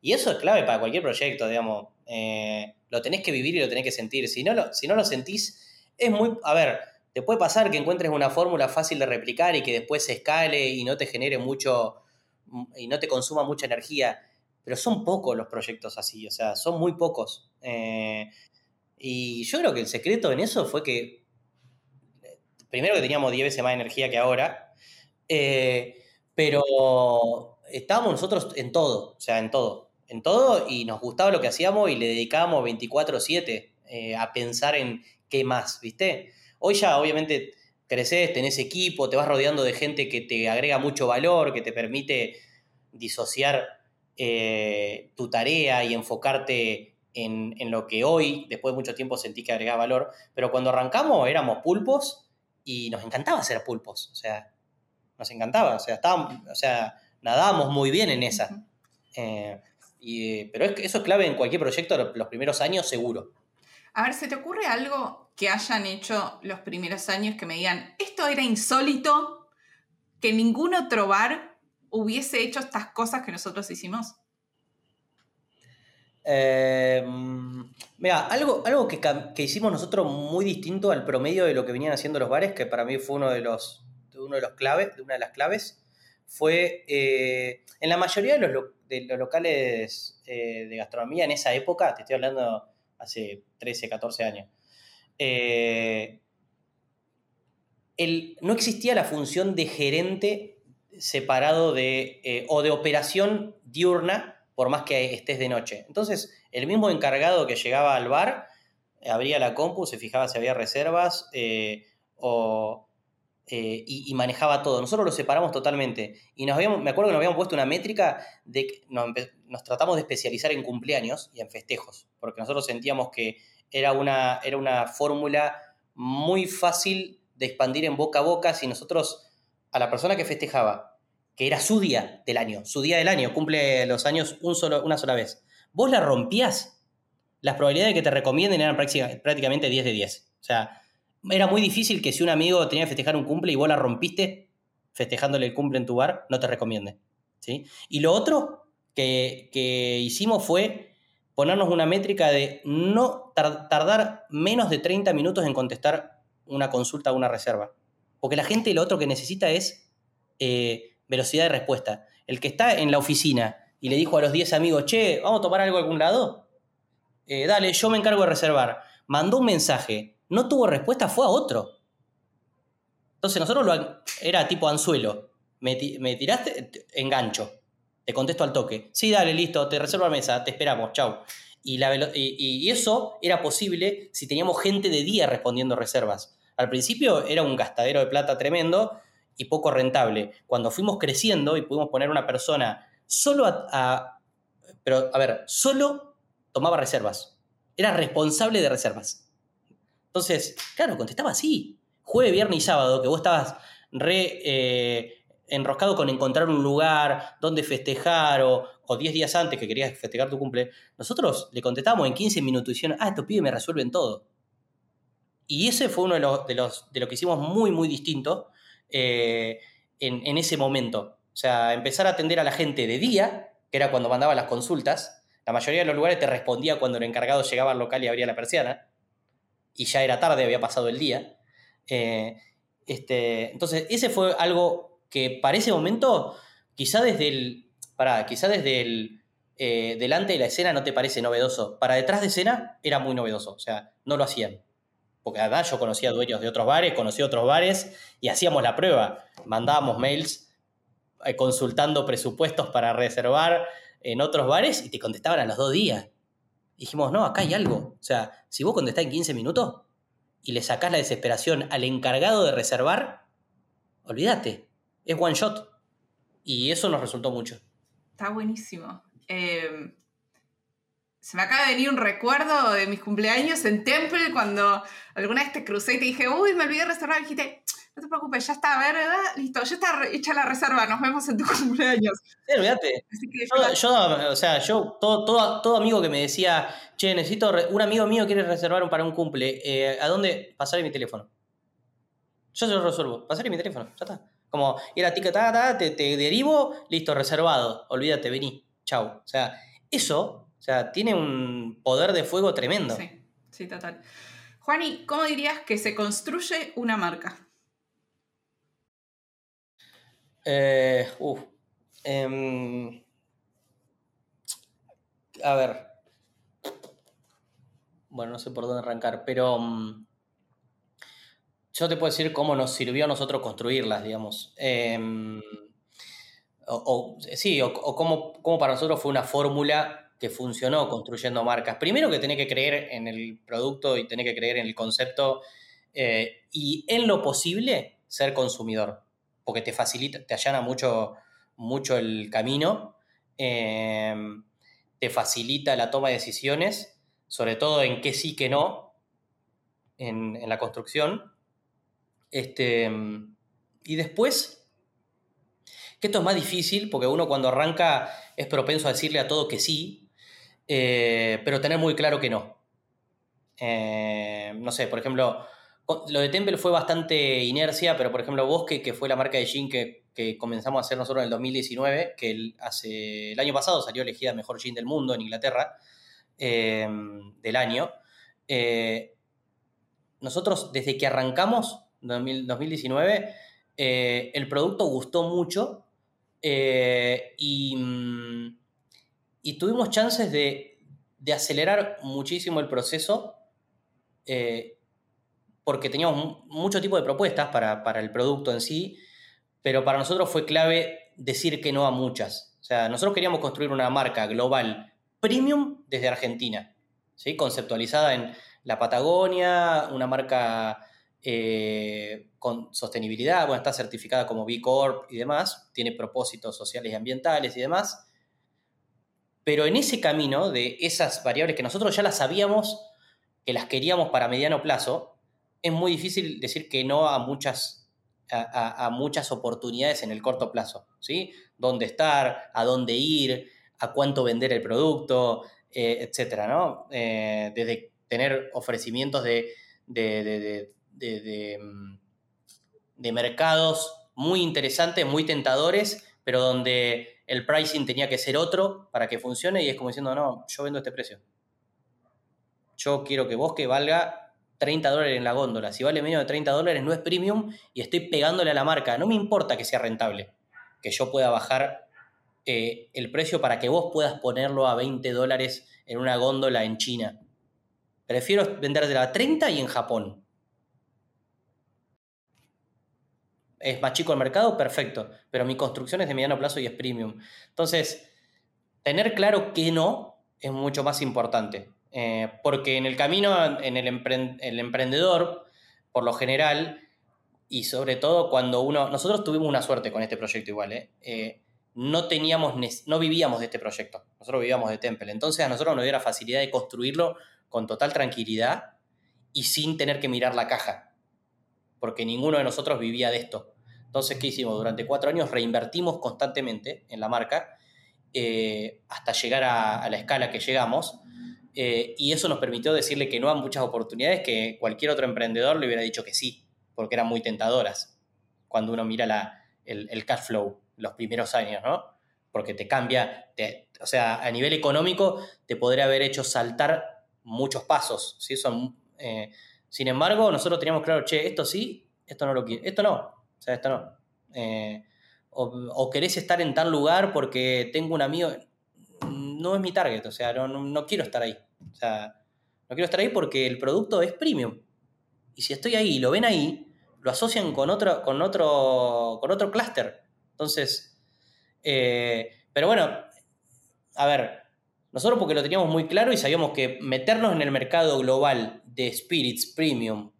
Y eso es clave para cualquier proyecto, digamos. Eh, lo tenés que vivir y lo tenés que sentir. Si no lo, si no lo sentís, es muy... A ver, te puede pasar que encuentres una fórmula fácil de replicar y que después se escale y no te genere mucho y no te consuma mucha energía pero son pocos los proyectos así, o sea, son muy pocos. Eh, y yo creo que el secreto en eso fue que, primero que teníamos 10 veces más energía que ahora, Eh, pero estábamos nosotros en todo, o sea, en todo, en todo, y nos gustaba lo que hacíamos y le dedicábamos 24/7 eh, a pensar en qué más, ¿viste? Hoy ya obviamente creces, tenés equipo, te vas rodeando de gente que te agrega mucho valor, que te permite disociar eh, tu tarea y enfocarte en, en, lo que hoy, después de mucho tiempo, sentí que agregaba valor. Pero cuando arrancamos éramos pulpos y nos encantaba ser pulpos. O sea, nos encantaba. O sea, estábamos, o sea nadábamos muy bien en esa. Eh, y, pero es, eso es clave en cualquier proyecto los primeros años, seguro. A ver, ¿se te ocurre algo que hayan hecho los primeros años que me digan, esto era insólito, que ningún otro bar hubiese hecho estas cosas que nosotros hicimos? Eh, mira, algo, algo que, que, hicimos nosotros muy distinto al promedio de lo que venían haciendo los bares, que para mí fue uno de los, uno de los claves, de una de las claves, fue eh, en la mayoría de los, locales eh, de gastronomía en esa época, te estoy hablando hace 13, 14 años, eh, el, no existía la función de gerente separado de, o de operación diurna por más que estés de noche. Entonces, el mismo encargado que llegaba al bar, abría la compu, se fijaba si había reservas o, y, manejaba todo. Nosotros lo separamos totalmente. Y nos habíamos, me acuerdo que nos habíamos puesto una métrica de que nos, nos, tratamos de especializar en cumpleaños y en festejos, porque nosotros sentíamos que era una, era una fórmula muy fácil de expandir en boca a boca si nosotros a la persona que festejaba, que era su día del año, su día del año, cumple los años un solo, una sola vez, vos la rompías, las probabilidades de que te recomienden eran prácticamente 10 de 10. O sea, era muy difícil que si un amigo tenía que festejar un cumple y vos la rompiste festejándole el cumple en tu bar, no te recomiende. ¿sí? Y lo otro que, que hicimos fue ponernos una métrica de no tardar menos de 30 minutos en contestar una consulta o una reserva. Porque la gente lo otro que necesita es eh, velocidad de respuesta. El que está en la oficina y le dijo a los 10 amigos, che, ¿vamos a tomar algo a algún lado? Eh, dale, yo me encargo de reservar. Mandó un mensaje, no tuvo respuesta, fue a otro. Entonces nosotros lo, era tipo anzuelo. Me, tiraste, engancho. Te contesto al toque. Sí, dale, listo, te reservo la mesa, te esperamos, chau. Y, la, y, eso era posible si teníamos gente de día respondiendo reservas. Al principio era un gastadero de plata tremendo y poco rentable. Cuando fuimos creciendo y pudimos poner una persona solo a, pero a ver, solo tomaba reservas. Era responsable de reservas. Entonces, claro, contestaba así. Jueves, viernes y sábado, que vos estabas re eh, enroscado con encontrar un lugar donde festejar o, 10 días antes que querías festejar tu cumple, nosotros le contestábamos en 15 minutos y dijeron, ah, estos pibes me resuelven todo. Y ese fue uno de los, de lo que hicimos muy, muy distinto eh, en, ese momento. O sea, empezar a atender a la gente de día, que era cuando mandaba las consultas. La mayoría de los lugares te respondía cuando el encargado llegaba al local y abría la persiana. Y ya era tarde, había pasado el día. Eh, este, entonces, ese fue algo que para ese momento, quizá desde el. Para, quizá desde el. Eh, delante de la escena no te parece novedoso. Para detrás de escena era muy novedoso. O sea, no lo hacían porque además yo conocía dueños de otros bares, conocía otros bares y hacíamos la prueba. Mandábamos mails eh, consultando presupuestos para reservar en otros bares y te contestaban a los dos días. Dijimos, no, acá hay algo. O sea, si vos contestás en 15 minutos y le sacás la desesperación al encargado de reservar, olvídate, es one shot. Y eso nos resultó mucho. Está buenísimo. Eh, se me acaba de venir un recuerdo de mis cumpleaños en Temple cuando alguna vez te crucé y te dije, uy, me olvidé de reservar. Y dijiste, no te preocupes, ya está, a ver, listo, ya está hecha la reserva, nos vemos en tu cumpleaños. Sí, olvídate. Yo, o sea, yo, todo, todo, todo, amigo que me decía, che, necesito, un amigo mío quiere reservar para un cumple, eh, ¿a dónde? Pasarle mi teléfono. Yo se lo resuelvo, pasarle mi teléfono, ya está. Como ir a ticket, te, te derivo, listo, reservado, olvídate, vení, chau. O sea, eso o sea, tiene un poder de fuego tremendo. Sí, sí, total. Juani, ¿cómo dirías que se construye una marca? Eh, em, a ver. Bueno, no sé por dónde arrancar, pero mm, yo te puedo decir cómo nos sirvió a nosotros construirlas, digamos. Em, o, sí, o, cómo, para nosotros fue una fórmula que funcionó construyendo marcas. Primero que tenés que creer en el producto y tenés que creer en el concepto eh, y en lo posible ser consumidor, porque te facilita, te allana mucho, mucho el camino, em, te facilita la toma de decisiones, sobre todo en qué sí, qué no, en, en la construcción. Este, y después, que esto es más difícil, porque uno cuando arranca es propenso a decirle a todo que sí, eh, pero tener muy claro que no. Eh, no sé, por ejemplo, lo de Temple fue bastante inercia, pero por ejemplo, Bosque, que fue la marca de jean que, comenzamos a hacer nosotros en el 2019, que el, hace, el año pasado salió elegida mejor jean del mundo en Inglaterra, eh, del año. nosotros, desde que arrancamos, 2019, eh, el producto gustó mucho eh, mm, y, tuvimos chances de, acelerar muchísimo el proceso eh, porque teníamos mucho tipo de propuestas para, para, el producto en sí, pero para nosotros fue clave decir que no a muchas. O sea, nosotros queríamos construir una marca global premium desde Argentina, conceptualizada en la Patagonia, una marca eh, con sostenibilidad, bueno, está certificada como B Corp y demás, tiene propósitos sociales y ambientales y demás. Pero en ese camino de esas variables que nosotros ya las sabíamos que las queríamos para mediano plazo, es muy difícil decir que no a muchas, a, muchas oportunidades en el corto plazo, ¿sí? Dónde estar, a dónde ir, a cuánto vender el producto, eh, etcétera, ¿no? Eh, desde tener ofrecimientos de Mm, de, mercados muy interesantes, muy tentadores, pero donde el pricing tenía que ser otro para que funcione y es como diciendo, no, yo vendo este precio. Yo quiero que vos que valga 30 dólares en la góndola. Si vale menos de 30 dólares no es premium y estoy pegándole a la marca. No me importa que sea rentable, que yo pueda bajar eh, el precio para que vos puedas ponerlo a 20 dólares en una góndola en China. Prefiero vendértela a 30 y en Japón. es más chico el mercado, perfecto, pero mi construcción es de mediano plazo y es premium. Entonces, tener claro que no es mucho más importante, eh, porque en el camino, en el, emprendedor, por lo general, y sobre todo cuando uno, nosotros tuvimos una suerte con este proyecto igual, ¿eh? Eh, no teníamos, no vivíamos de este proyecto, nosotros vivíamos de Temple, entonces a nosotros nos dio la facilidad de construirlo con total tranquilidad y sin tener que mirar la caja porque ninguno de nosotros vivía de esto. Entonces, ¿qué hicimos? Durante cuatro años reinvertimos constantemente en la marca hasta llegar a, la escala que llegamos. Eh, y eso nos permitió decirle que no a muchas oportunidades que cualquier otro emprendedor le hubiera dicho que sí, porque eran muy tentadoras cuando uno mira la, el, cash flow los primeros años, ¿no? Porque te cambia, o sea, a nivel económico te podría haber hecho saltar muchos pasos, ¿sí? Son, eh, sin embargo, nosotros teníamos claro, che, esto sí, esto no lo quiero, esto no, o sea, esto no. Eh, o, querés estar en tal lugar porque tengo un amigo, no es mi target, o sea, no, quiero estar ahí. O sea, no quiero estar ahí porque el producto es premium. Y si estoy ahí y lo ven ahí, lo asocian con otro, con otro, con otro clúster. Entonces, eh, pero bueno, a ver, nosotros porque lo teníamos muy claro y sabíamos que meternos en el mercado global de Spirits Premium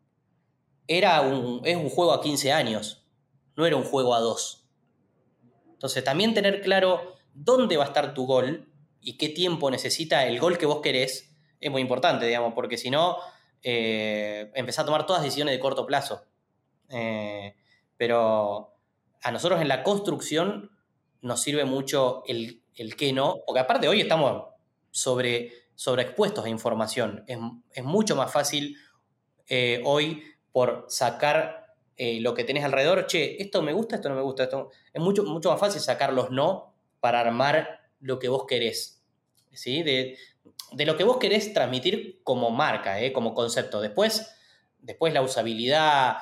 era un, es un juego a 15 años, no era un juego a 2. Entonces también tener claro dónde va a estar tu gol y qué tiempo necesita el gol que vos querés es muy importante, digamos, porque si no, eh, empezás a tomar todas decisiones de corto plazo. Eh, pero a nosotros en la construcción nos sirve mucho el, el que no, porque aparte hoy estamos sobre, expuestos a información. Es, mucho más fácil eh, hoy por sacar eh, lo que tenés alrededor. Che, esto me gusta, esto no me gusta. Esto... Es mucho, mucho más fácil sacar los no para armar lo que vos querés. ¿sí? De, lo que vos querés transmitir como marca, ¿eh? como concepto. Después, después la usabilidad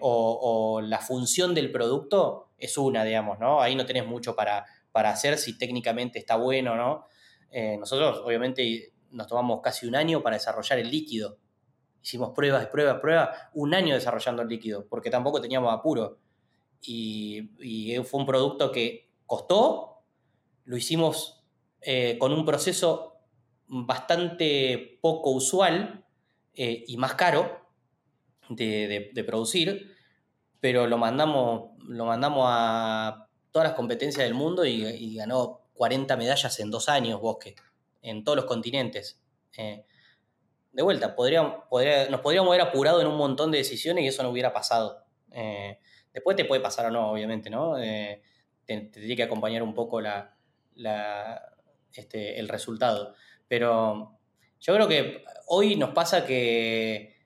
o, la función del producto es una, digamos, ¿no? Ahí no tenés mucho para, para hacer si técnicamente está bueno no. Eh, nosotros, obviamente, nos tomamos casi un año para desarrollar el líquido. hicimos pruebas, pruebas, pruebas, un año desarrollando el líquido, porque tampoco teníamos apuro. Y, fue un producto que costó, lo hicimos eh, con un proceso bastante poco usual eh, y más caro de, producir, pero lo mandamos, lo mandamos a todas las competencias del mundo y, ganó 40 medallas en dos años, Bosque, en todos los continentes. Eh, de vuelta, podríamos, nos podríamos haber apurado en un montón de decisiones y eso no hubiera pasado. Después te puede pasar o no, obviamente, ¿no? te, tendría que acompañar un poco la, este, el resultado. Pero yo creo que hoy nos pasa que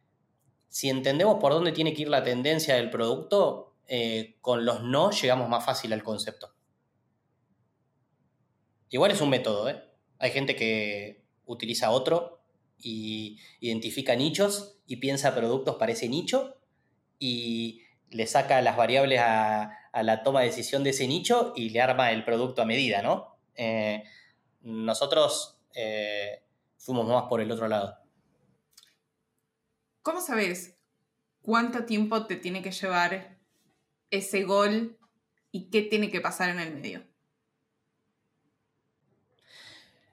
si entendemos por dónde tiene que ir la tendencia del producto, eh, con los no llegamos más fácil al concepto. Igual es un método, ¿eh? Hay gente que utiliza otro y identifica nichos y piensa productos para ese nicho y le saca las variables a, la toma de decisión de ese nicho y le arma el producto a medida, ¿no? Eh, nosotros eh, fuimos más por el otro lado. ¿Cómo sabes cuánto tiempo te tiene que llevar ese gol y qué tiene que pasar en el medio?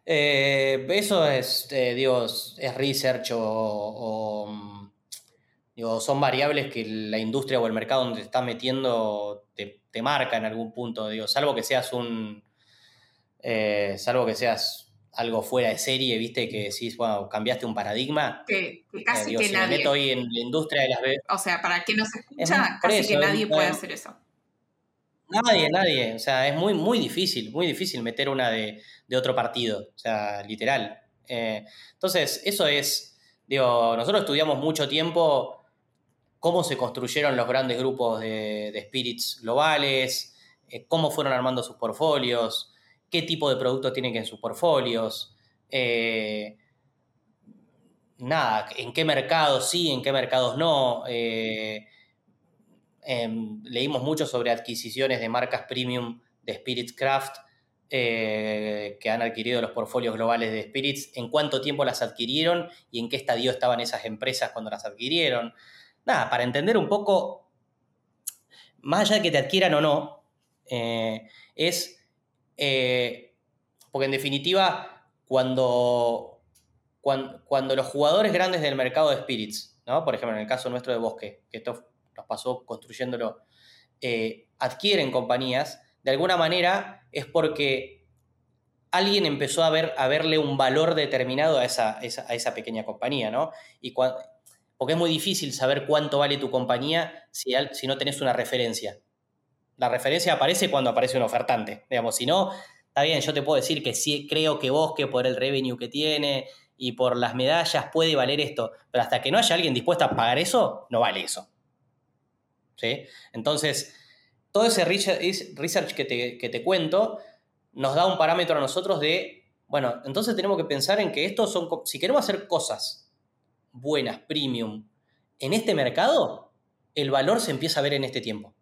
Eh, eso es, eh, digo, es research o, digo, son variables que la industria o el mercado donde te estás metiendo te, te marca en algún punto, digo, salvo que seas un, salvo que seas algo fuera de serie, viste, que decís, bueno, cambiaste un paradigma. Que, casi eh, que nadie. Me meto hoy en la industria de las O sea, para quien nos escucha, casi que nadie puede hacer eso. Nadie, nadie. O sea, es muy, muy difícil, muy difícil meter una de, otro partido. O sea, literal. Eh, entonces, eso es, digo, nosotros estudiamos mucho tiempo cómo se construyeron los grandes grupos de, spirits globales, eh, cómo fueron armando sus portfolios, qué tipo de productos tienen en sus portfolios, eh, nada, en qué mercados sí, en qué mercados no. Eh, em, leímos mucho sobre adquisiciones de marcas premium de Spirits Craft eh, que han adquirido los portfolios globales de Spirits, en cuánto tiempo las adquirieron y en qué estadio estaban esas empresas cuando las adquirieron. Nada, para entender un poco, más allá de que te adquieran o no, es eh, porque en definitiva, cuando, cuando, los jugadores grandes del mercado de spirits, ¿no? por ejemplo en el caso nuestro de Bosque, que esto nos pasó construyéndolo, eh, adquieren compañías, de alguna manera es porque alguien empezó a, ver, a verle un valor determinado a esa, esa pequeña compañía, ¿no? Y porque es muy difícil saber cuánto vale tu compañía si, si no tenés una referencia la referencia aparece cuando aparece un ofertante. Digamos, si no, está bien, yo te puedo decir que sí creo que Bosque, por el revenue que tiene y por las medallas, puede valer esto. Pero hasta que no haya alguien dispuesto a pagar eso, no vale eso. ¿Sí? Entonces, todo ese research que te, que te cuento nos da un parámetro a nosotros de, bueno, entonces tenemos que pensar en que estos son, si queremos hacer cosas buenas, premium, en este mercado, el valor se empieza a ver en este tiempo.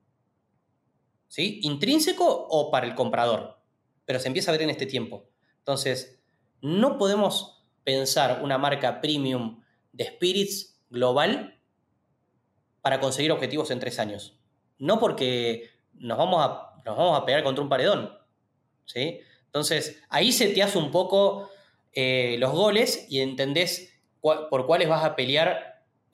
¿Sí? Intrínseco o para el comprador, pero se empieza a ver en este tiempo. Entonces, no podemos pensar una marca premium de spirits global para conseguir objetivos en tres años. No porque nos vamos a, nos vamos a pegar contra un paredón. ¿sí? Entonces, ahí se te hace un poco eh, los goles y entendés por cuáles vas a pelear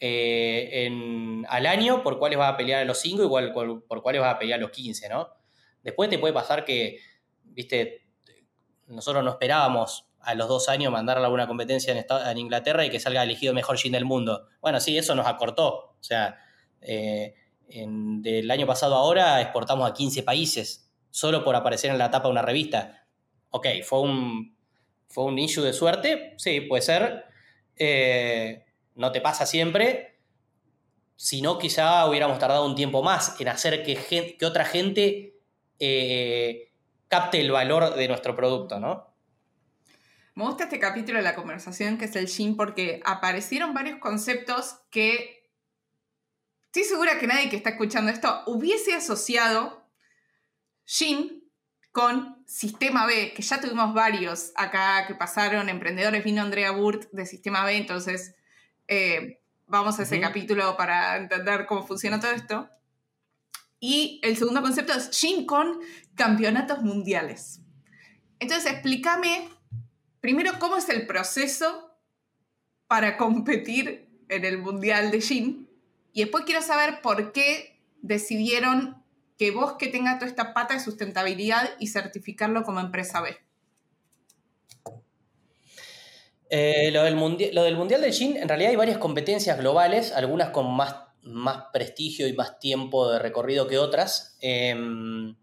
eh, al año por cuáles vas a pelear a los 5 y por cuáles vas a pelear a los 15, ¿no? Después te puede pasar que, viste, nosotros no esperábamos a los dos años mandarle a una competencia en, Inglaterra y que salga elegido mejor gin del mundo. Bueno, sí, eso nos acortó. O sea, eh, del año pasado ahora exportamos a 15 países solo por aparecer en la tapa de una revista. Ok, fue un, fue un issue de suerte, sí, puede ser. Eh, no te pasa siempre, sino quizá hubiéramos tardado un tiempo más en hacer que, que otra gente eh, capte el valor de nuestro producto, ¿no? Me gusta este capítulo de la conversación que es el gin porque aparecieron varios conceptos que estoy segura que nadie que está escuchando esto hubiese asociado gin con Sistema B, que ya tuvimos varios acá que pasaron, emprendedores, vino Andrea Burt de Sistema B, entonces eh, vamos a ese capítulo para entender cómo funciona todo esto. Y el segundo concepto es Gin con campeonatos mundiales. Entonces, explícame primero cómo es el proceso para competir en el Mundial de Gin. Y después quiero saber por qué decidieron que Bosque tenga toda esta pata de sustentabilidad y certificarlo como empresa B. Eh, lo, del lo, del Mundial de Gin, en realidad hay varias competencias globales, algunas con más, más prestigio y más tiempo de recorrido que otras. Em,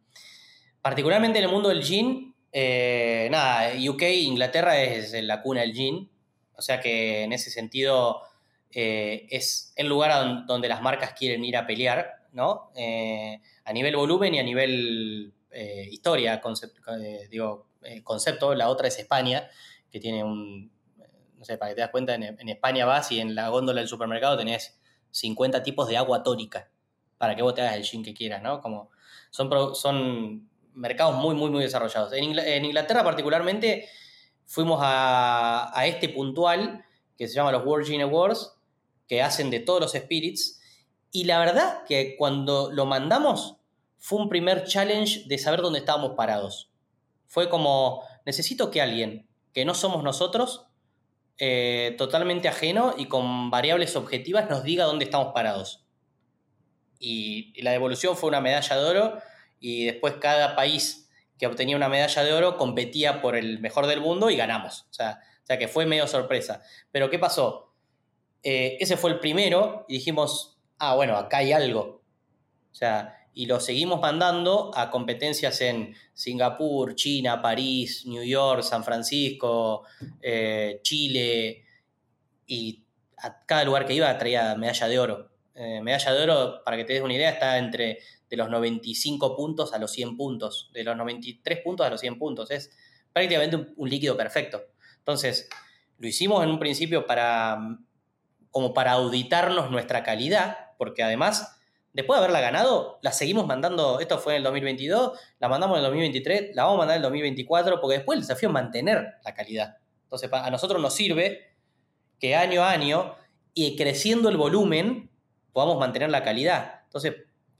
particularmente en el mundo del gin, eh, nada, UK, Inglaterra es la cuna del gin, o sea que en ese sentido eh, es el lugar donde las marcas quieren ir a pelear, ¿no? a nivel volumen y a nivel historia, digo, concepto. La otra es España, que tiene un no sé, para que te das cuenta, en, España vas y en la góndola del supermercado tenés 50 tipos de agua tónica para que vos te hagas el gin que quieras, ¿no? Como son, son mercados muy, muy, muy desarrollados. En, Inglaterra particularmente fuimos a, este puntual que se llama los World Gin Awards, que hacen de todos los spirits, y la verdad que cuando lo mandamos fue un primer challenge de saber dónde estábamos parados. Fue como, necesito que alguien que no somos nosotros eh, totalmente ajeno y con variables objetivas nos diga dónde estamos parados. Y, la devolución fue una medalla de oro y después cada país que obtenía una medalla de oro competía por el mejor del mundo y ganamos. O sea, o sea que fue medio sorpresa. Pero ¿qué pasó? Eh, ese fue el primero y dijimos, ah, bueno, acá hay algo. O sea, y lo seguimos mandando a competencias en Singapur, China, París, New York, San Francisco, eh, Chile, y a cada lugar que iba traía medalla de oro. Eh, medalla de oro, para que te des una idea, está entre de los 95 puntos a los 100 puntos, de los 93 puntos a los 100 puntos. Es prácticamente un, líquido perfecto. Entonces, lo hicimos en un principio para, como para auditarnos nuestra calidad, porque además después de haberla ganado, la seguimos mandando, esto fue en el 2022, la mandamos en el 2023, la vamos a mandar en el 2024, porque después el desafío es mantener la calidad. Entonces, a nosotros nos sirve que año a año y creciendo el volumen podamos mantener la calidad. Entonces,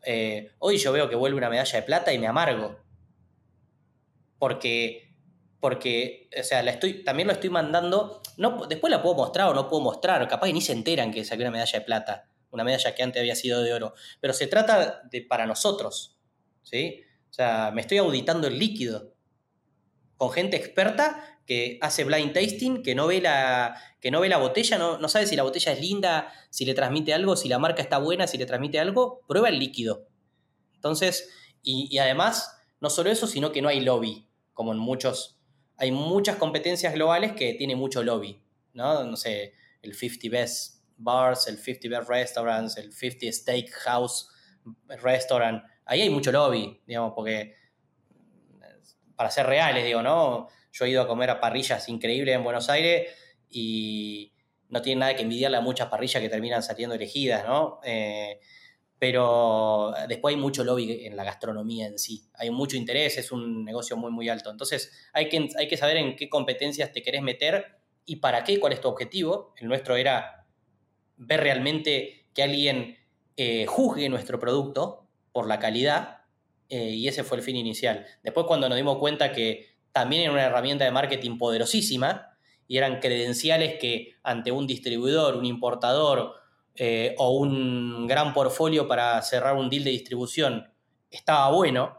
eh, hoy yo veo que vuelve una medalla de plata y me amargo. Porque, porque o sea, la estoy, también lo estoy mandando, no, después la puedo mostrar o no puedo mostrar, capaz que ni se enteran que saqué una medalla de plata una medalla que antes había sido de oro, pero se trata de para nosotros, ¿sí? O sea, me estoy auditando el líquido con gente experta que hace blind tasting, que no ve la, que no ve la botella, no, no sabe si la botella es linda, si le transmite algo, si la marca está buena, si le transmite algo, prueba el líquido. Entonces, y, y además, no solo eso, sino que no hay lobby, como en muchos, hay muchas competencias globales que tienen mucho lobby, ¿no? No sé, el 50 Best bars, el 50 Best Restaurants, el 50 Steakhouse Restaurant. Ahí hay mucho lobby, digamos, porque para ser reales, digo, ¿no? Yo he ido a comer a parrillas increíbles en Buenos Aires y no tiene nada que envidiarle a muchas parrillas que terminan saliendo elegidas, ¿no? Eh, pero después hay mucho lobby en la gastronomía en sí. Hay mucho interés, es un negocio muy, muy alto. Entonces hay que, hay que saber en qué competencias te querés meter y para qué, cuál es tu objetivo. El nuestro era ver realmente que alguien eh, juzgue nuestro producto por la calidad eh, y ese fue el fin inicial. Después cuando nos dimos cuenta que también era una herramienta de marketing poderosísima y eran credenciales que ante un distribuidor, un importador eh, o un gran portfolio para cerrar un deal de distribución estaba bueno,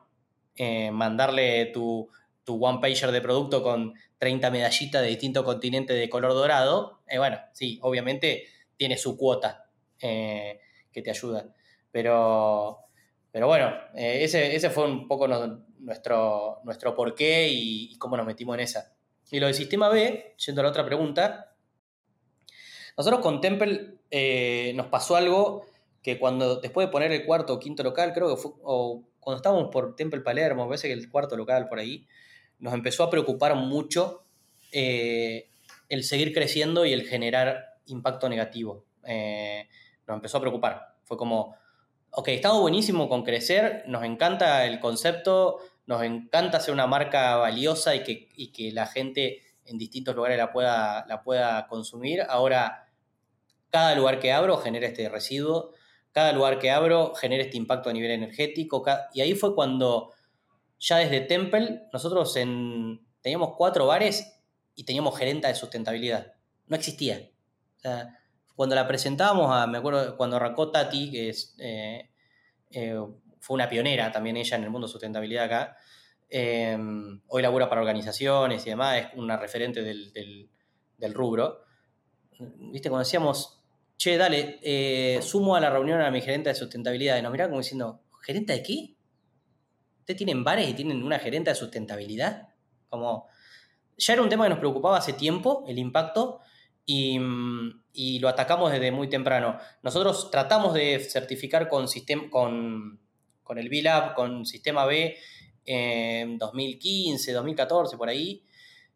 mandarle tu, tu one pager de producto con 30 medallitas de distintos continentes de color dorado, bueno, sí, obviamente tiene su cuota eh, que te ayuda. Pero, pero bueno, eh, ese, fue un poco nuestro, nuestro porqué y, cómo nos metimos en esa. Y lo del sistema B, yendo a la otra pregunta, nosotros con Temple eh, nos pasó algo que cuando, después de poner el cuarto o quinto local, creo que fue, o cuando estábamos por Temple Palermo, parece que el cuarto local por ahí, nos empezó a preocupar mucho el seguir creciendo y el generar impacto negativo. Eh, nos empezó a preocupar. Fue como, ok, estamos buenísimo con crecer, nos encanta el concepto, nos encanta ser una marca valiosa y que, la gente en distintos lugares la pueda, la pueda consumir. Ahora, cada lugar que abro genera este residuo, cada lugar que abro genera este impacto a nivel energético. Y ahí fue cuando ya desde Temple nosotros teníamos cuatro bares y teníamos gerenta de sustentabilidad. No existía. Cuando la presentábamos, a, me acuerdo cuando arrancó Tati, que es, eh, eh, fue una pionera también ella en el mundo de sustentabilidad acá, eh, hoy labura para organizaciones y demás, es una referente del, del rubro. ¿Viste? Cuando decíamos, che, dale, eh, sumo a la reunión a mi gerente de sustentabilidad. Y nos miraba como diciendo, ¿gerente de qué? ¿Ustedes tienen bares y tienen una gerente de sustentabilidad? Como, ya era un tema que nos preocupaba hace tiempo, el impacto, y, lo atacamos desde muy temprano. Nosotros tratamos de certificar con, con, con el B-Lab, con Sistema B, en 2015, 2014, por ahí.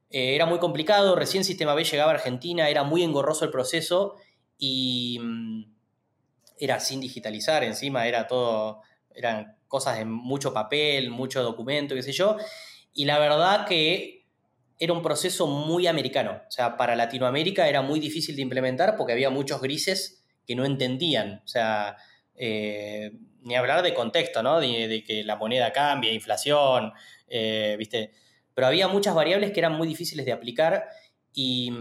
Eh, era muy complicado, recién Sistema B llegaba a Argentina, era muy engorroso el proceso y mm, era sin digitalizar encima, era todo, eran cosas de mucho papel, mucho documento, qué sé yo, y la verdad que era un proceso muy americano, o sea, para Latinoamérica era muy difícil de implementar porque había muchos grises que no entendían, o sea, eh, ni hablar de contexto, ¿no? De, que la moneda cambia, inflación, eh, ¿viste? Pero había muchas variables que eran muy difíciles de aplicar y,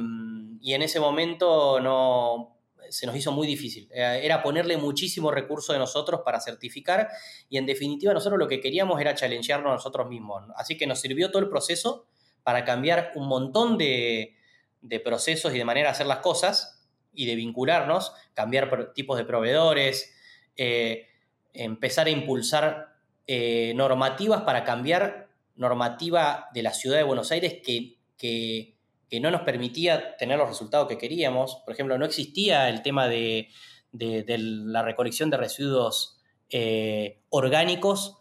y en ese momento no, se nos hizo muy difícil. Eh, era ponerle muchísimo recurso de nosotros para certificar y en definitiva nosotros lo que queríamos era challengearnos nosotros mismos. Así que nos sirvió todo el proceso para cambiar un montón de, procesos y de manera de hacer las cosas y de vincularnos, cambiar tipos de proveedores, eh, empezar a impulsar eh, normativas para cambiar normativa de la ciudad de Buenos Aires que, que no nos permitía tener los resultados que queríamos. Por ejemplo, no existía el tema de, la recolección de residuos eh, orgánicos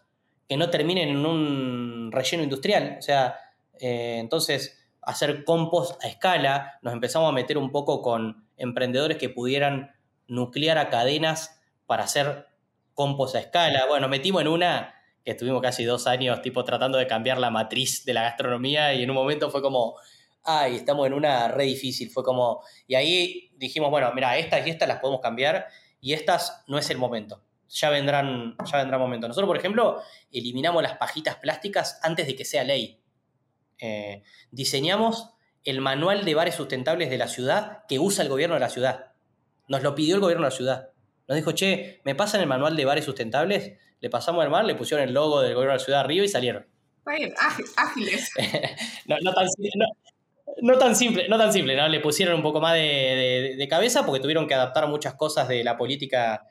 que no terminen en un relleno industrial. O sea, eh, entonces hacer compost a escala, nos empezamos a meter un poco con emprendedores que pudieran nuclear a cadenas para hacer compost a escala. Bueno, metimos en una que estuvimos casi dos años tipo tratando de cambiar la matriz de la gastronomía y en un momento fue como, ay, estamos en una red difícil. Fue como, y ahí dijimos, bueno, mira, estas y estas las podemos cambiar y estas no es el momento. Ya vendrán, ya vendrá momento. Nosotros, por ejemplo, eliminamos las pajitas plásticas antes de que sea ley. Eh, diseñamos el manual de bares sustentables de la ciudad que usa el gobierno de la ciudad. Nos lo pidió el gobierno de la ciudad. Nos dijo, che, ¿me pasan el manual de bares sustentables? Le pasamos el manual, le pusieron el logo del gobierno de la ciudad arriba y salieron. Ágiles. no, no, tan, no tan simple, no tan simple, ¿no? Le pusieron un poco más de, cabeza porque tuvieron que adaptar muchas cosas de la política,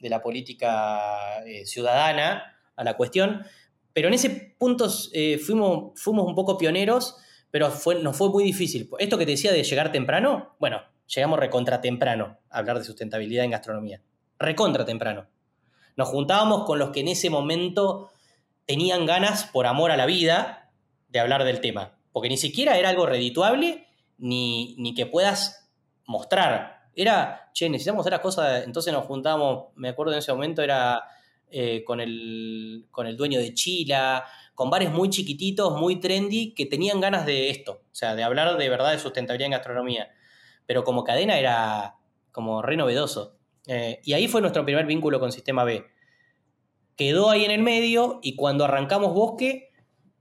de la política eh, ciudadana a la cuestión. Pero en ese punto eh, fuimos, fuimos un poco pioneros, pero fue, nos fue muy difícil. Esto que te decía de llegar temprano, bueno, llegamos recontra temprano a hablar de sustentabilidad en gastronomía. Recontra temprano. Nos juntábamos con los que en ese momento tenían ganas, por amor a la vida, de hablar del tema porque ni siquiera era algo redituable ni, ni que puedas mostrar. Era, che, necesitamos hacer las cosas, entonces nos juntamos, me acuerdo en ese momento era eh, con, el, con el dueño de Chila, con bares muy chiquititos, muy trendy, que tenían ganas de esto, o sea, de hablar de verdad de sustentabilidad en gastronomía. Pero como cadena era como re novedoso. Eh, y ahí fue nuestro primer vínculo con Sistema B. Quedó ahí en el medio y cuando arrancamos Bosque,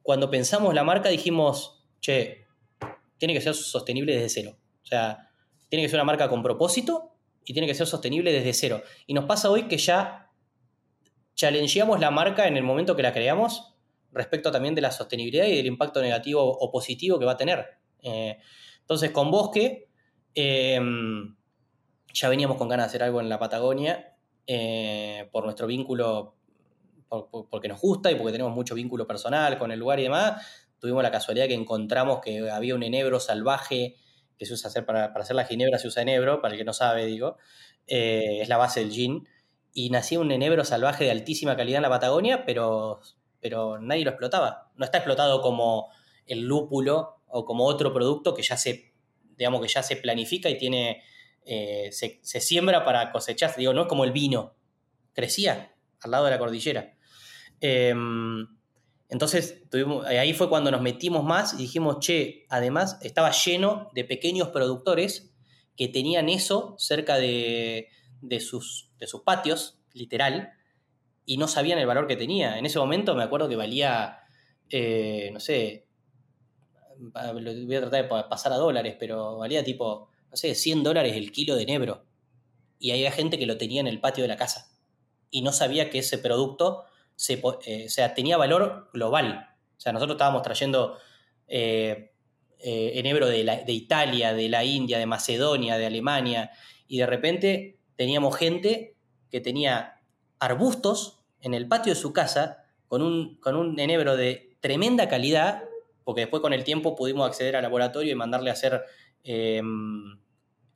cuando pensamos la marca dijimos, che, tiene que ser sostenible desde cero. O sea, tiene que ser una marca con propósito y tiene que ser sostenible desde cero. Y nos pasa hoy que ya challengeamos la marca en el momento que la creamos respecto también de la sostenibilidad y del impacto negativo o positivo que va a tener. Eh, entonces, con Bosque, em, ya veníamos con ganas de hacer algo en la Patagonia eh, por nuestro vínculo, porque nos gusta y porque tenemos mucho vínculo personal con el lugar y demás tuvimos la casualidad que encontramos que había un enebro salvaje que se usa hacer para, hacer la ginebra, se usa enebro, para el que no sabe, digo, eh, es la base del gin, y nacía un enebro salvaje de altísima calidad en la Patagonia, pero, pero nadie lo explotaba. No está explotado como el lúpulo o como otro producto que ya se, digamos, que ya se planifica y tiene, eh, se, siembra para cosechar, digo, no es como el vino, crecía al lado de la cordillera. Em, entonces, tuvimos, eh, ahí fue cuando nos metimos más y dijimos, che, además estaba lleno de pequeños productores que tenían eso cerca de, sus, de sus patios, literal, y no sabían el valor que tenía. En ese momento me acuerdo que valía, eh, no sé, voy a tratar de pasar a dólares, pero valía tipo, no sé, 100 dólares el kilo de enebro. Y había gente que lo tenía en el patio de la casa y no sabía que ese producto se, eh, sea, tenía valor global. O sea, nosotros estábamos trayendo eh, eh, enebro de, de Italia, de la India, de Macedonia, de Alemania, y de repente teníamos gente que tenía arbustos en el patio de su casa con un, con un enebro de tremenda calidad porque después con el tiempo pudimos acceder al laboratorio y mandarle a hacer, em,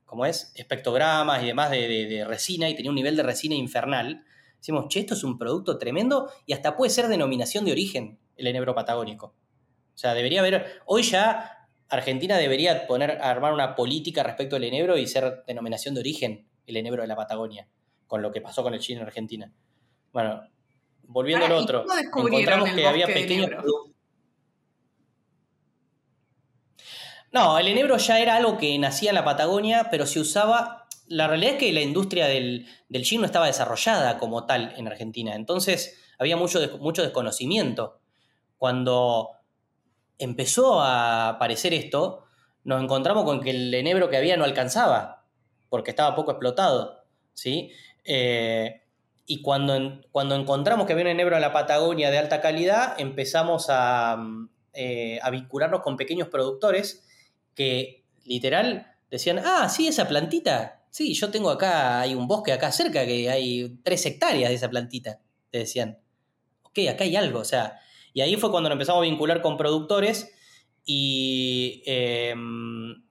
¿cómo es? Espectrogramas y demás de, resina, y tenía un nivel de resina infernal. Decimos, che, esto es un producto tremendo y hasta puede ser denominación de origen el enebro patagónico. O sea, debería haber, hoy ya Argentina debería poner, armar una política respecto al enebro y ser denominación de origen el enebro de la Patagonia, con lo que pasó con el chino en Argentina. Bueno, volviendo al otro, encontramos que había pequeños No, el enebro ya era algo que nacía en la Patagonia, pero se usaba. La realidad es que la industria del, del gin no estaba desarrollada como tal en Argentina. Entonces había mucho, mucho desconocimiento. Cuando empezó a aparecer esto, nos encontramos con que el enebro que había no alcanzaba, porque estaba poco explotado. ¿sí? Eh, y cuando, cuando encontramos que había un enebro en la Patagonia de alta calidad, empezamos a, eh, a vincularnos con pequeños productores que literal decían, ah, sí, esa plantita. Sí, yo tengo acá, hay un bosque acá cerca que hay tres hectáreas de esa plantita. Te decían, ok, acá hay algo. O sea, y ahí fue cuando nos empezamos a vincular con productores y, em,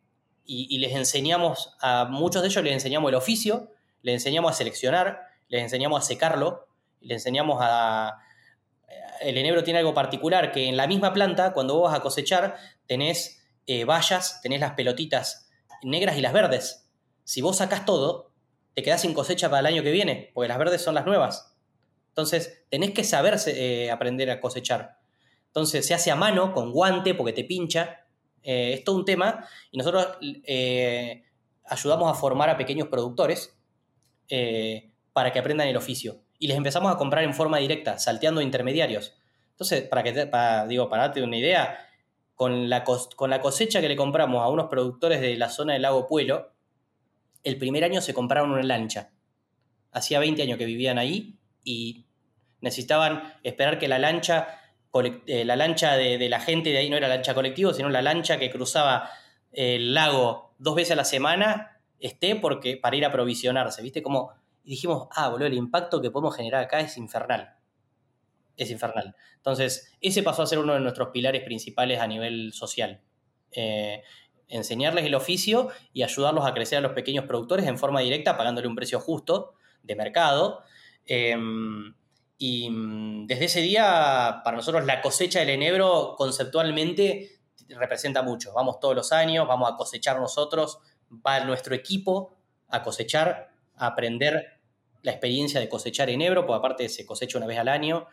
y, les enseñamos, a muchos de ellos les enseñamos el oficio, les enseñamos a seleccionar, les enseñamos a secarlo, les enseñamos a... El enebro tiene algo particular, que en la misma planta, cuando vos vas a cosechar, tenés eh, vallas, tenés las pelotitas negras y las verdes. Si vos sacás todo, te quedás sin cosecha para el año que viene, porque las verdes son las nuevas. Entonces, tenés que saber eh, aprender a cosechar. Entonces, se hace a mano, con guante, porque te pincha. Eh, es todo un tema. Y nosotros ayudamos a formar a pequeños productores para que aprendan el oficio. Y les empezamos a comprar en forma directa, salteando intermediarios. Entonces, para que digo, para darte una idea, con la, con la cosecha que le compramos a unos productores de la zona del lago Puelo, el primer año se compraron una lancha. Hacía 20 años que vivían ahí y necesitaban esperar que la lancha, eh, la lancha de, la gente de ahí no era lancha colectivo, sino la lancha que cruzaba el lago dos veces a la semana esté porque, para ir a provisionarse. ¿Viste? Como y dijimos, ah, boludo, el impacto que podemos generar acá es infernal es infernal. Entonces, ese pasó a ser uno de nuestros pilares principales a nivel social. Eh, enseñarles el oficio y ayudarlos a crecer a los pequeños productores en forma directa, pagándole un precio justo de mercado. Em, y mm, desde ese día, para nosotros la cosecha del enebro conceptualmente representa mucho. Vamos todos los años, vamos a cosechar nosotros, va nuestro equipo a cosechar, a aprender la experiencia de cosechar enebro, porque aparte se cosecha una vez al año.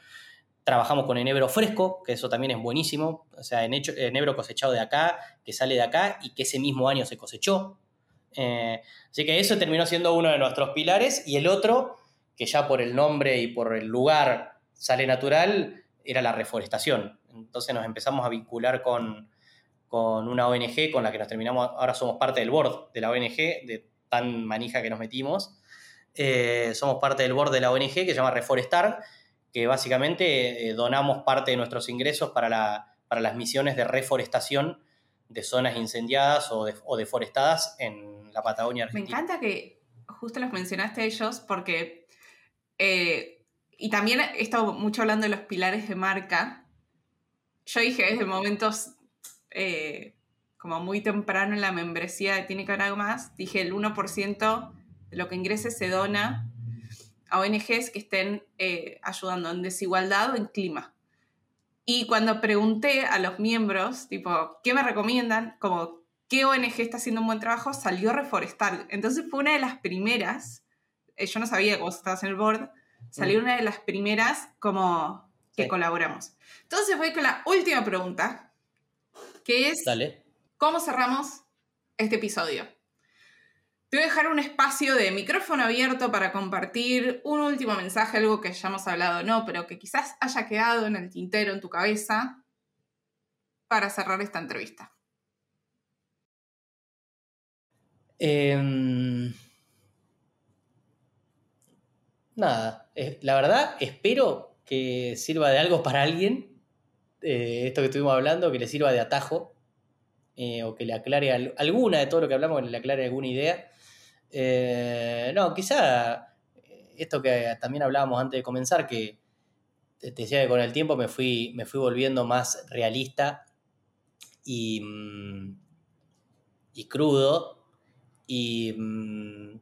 Trabajamos con enebro fresco, que eso también es buenísimo. O sea, enebro cosechado de acá, que sale de acá y que ese mismo año se cosechó. Eh, así que eso terminó siendo uno de nuestros pilares. Y el otro, que ya por el nombre y por el lugar sale natural, era la reforestación. Entonces nos empezamos a vincular con, una ONG con la que nos terminamos, ahora somos parte del board de la ONG, de tan manija que nos metimos. Eh, somos parte del board de la ONG que se llama Reforestar que básicamente eh, donamos parte de nuestros ingresos para, para, las misiones de reforestación de zonas incendiadas o, deforestadas en la Patagonia Argentina. Me encanta que justo los mencionaste ellos porque, eh, y también he estado mucho hablando de los pilares de marca. Yo dije desde momentos eh, como muy temprano en la membresía de Tiene que haber algo más, dije el 1% de lo que ingrese se dona a ONGs que estén eh, ayudando en desigualdad o en clima. Y cuando pregunté a los miembros, tipo, ¿qué me recomiendan? Como, ¿qué ONG está haciendo un buen trabajo? Salió Reforestar. Entonces fue una de las primeras, eh, yo no sabía que vos estabas en el board, salió mm. una de las primeras como que colaboramos. Entonces voy con la última pregunta, que es, ¿cómo cerramos este episodio? Te voy a dejar un espacio de micrófono abierto para compartir un último mensaje, algo que ya hemos hablado, no, pero que quizás haya quedado en el tintero, en tu cabeza, para cerrar esta entrevista. Em, nada, eh, la verdad espero que sirva de algo para alguien, eh, esto que estuvimos hablando, que le sirva de atajo eh, o que le aclare alguna de todo lo que hablamos, que le aclare alguna idea. no, quizá esto que también hablábamos antes de comenzar, que te decía que con el tiempo me fui, me fui volviendo más realista y, mm, y crudo y, mm,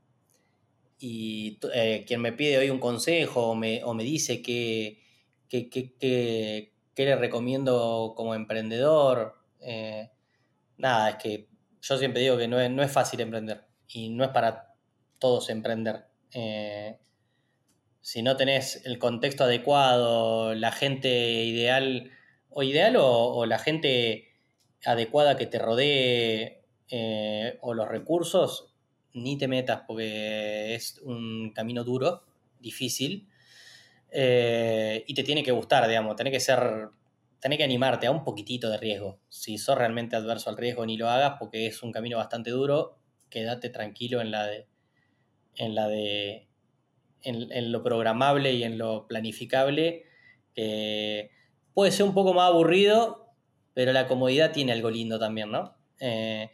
y eh, quien me pide hoy un consejo o me, dice que, le recomiendo como emprendedor, eh, nada, es que yo siempre digo que no es, no es, fácil emprender y no es para todos emprender. Eh, si no tenés el contexto adecuado, la gente ideal o ideal o la gente adecuada que te rodee o los recursos, ni te metas porque es un camino duro, difícil, eh, y te tiene que gustar, digamos, tiene que ser, tiene que animarte a un poquitito de riesgo. Si sos realmente adverso al riesgo, ni lo hagas porque es un camino bastante duro, quédate tranquilo en la de, en la de, en, lo programable y en lo planificable, que puede ser un poco más aburrido, pero la comodidad tiene algo lindo también, ¿no? Eh,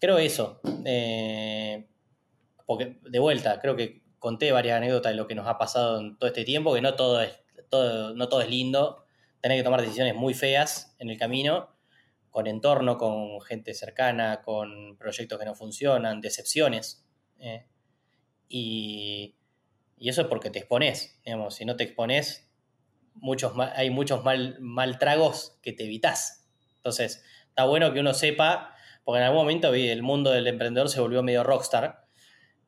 creo eso. Eh, porque, de vuelta, creo que conté varias anécdotas de lo que nos ha pasado en todo este tiempo, que no todo es, todo, no todo es lindo. Tenés que tomar decisiones muy feas en el camino, con entorno, con gente cercana, con proyectos que no funcionan, decepciones. Eh, y, eso es porque te expones. Digamos, si no te expones, muchos hay muchos mal, mal tragos que te evitas. Entonces, está bueno que uno sepa porque en algún momento el mundo del emprendedor se volvió medio rockstar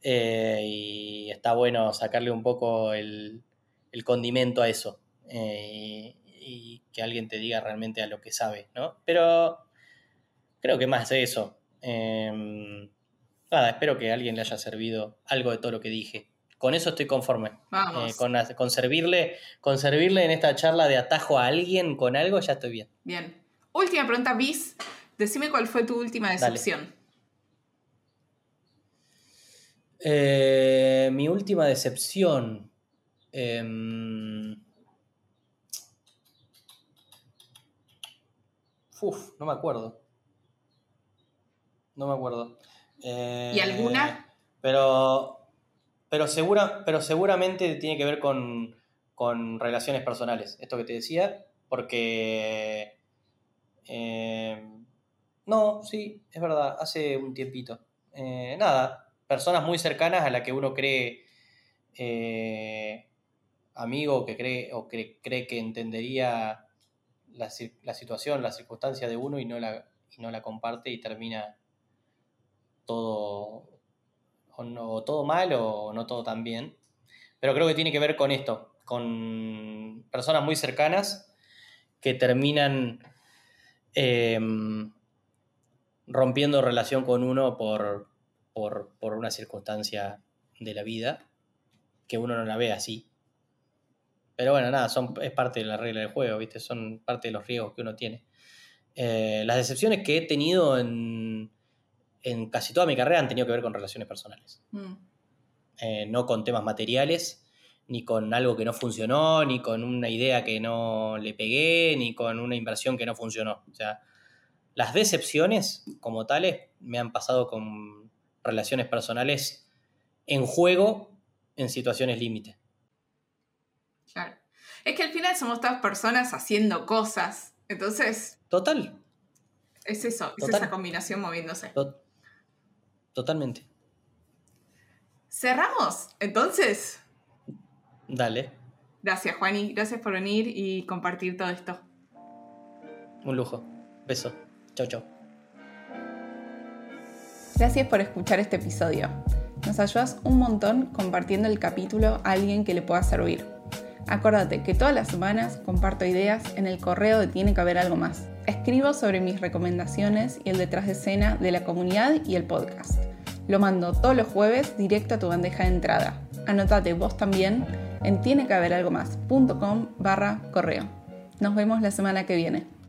eh, y está bueno sacarle un poco el, condimento a eso eh, y, que alguien te diga realmente a lo que sabe, ¿no? Pero creo que más de eso. Em, nada, espero que a alguien le haya servido algo de todo lo que dije. Con eso estoy conforme. Eh, con, con, servirle, con servirle en esta charla de atajo a alguien con algo, ya estoy bien. Bien. Última pregunta, Bis. Decime cuál fue tu última decepción. Eh, mi última decepción. Em, uf, no me acuerdo. No me acuerdo. ¿Y alguna? Eh, pero, pero, segura, pero seguramente tiene que ver con, con relaciones personales, esto que te decía, porque eh, no, sí, es verdad, hace un tiempito. Eh, nada, personas muy cercanas a las que uno cree eh, amigo que cree o cree, cree que entendería la, situación, la circunstancia de uno y no la, no la comparte y termina todo o, no, todo mal o no todo tan bien. Pero creo que tiene que ver con esto, con personas muy cercanas que terminan em, rompiendo relación con uno por, por, una circunstancia de la vida, que uno no la ve así. Pero bueno, nada, son, es parte de la regla del juego, ¿viste? Son parte de los riesgos que uno tiene. Eh, las decepciones que he tenido en, en, casi toda mi carrera han tenido que ver con relaciones personales. Mm. Eh, no con temas materiales, ni con algo que no funcionó, ni con una idea que no le pegué, ni con una inversión que no funcionó. O sea, las decepciones como tales me han pasado con relaciones personales en juego en situaciones límite. Claro. Es que al final somos todas personas haciendo cosas. Entonces. Total. Es eso, es esa combinación moviéndose. Totalmente. ¿Cerramos? Entonces. Dale. Gracias, Juani. Gracias por venir y compartir todo esto. Un lujo. Beso. Chau, chau. Gracias por escuchar este episodio. Nos ayudas un montón compartiendo el capítulo a alguien que le pueda servir. Acuérdate que todas las semanas comparto ideas en el correo de Tiene que haber algo más. Escribo sobre mis recomendaciones y el detrás de escena de la comunidad y el podcast. Lo mando todos los jueves directo a tu bandeja de entrada. Anotate vos también en tiene que haber algo más.com barra correo. Nos vemos la semana que viene.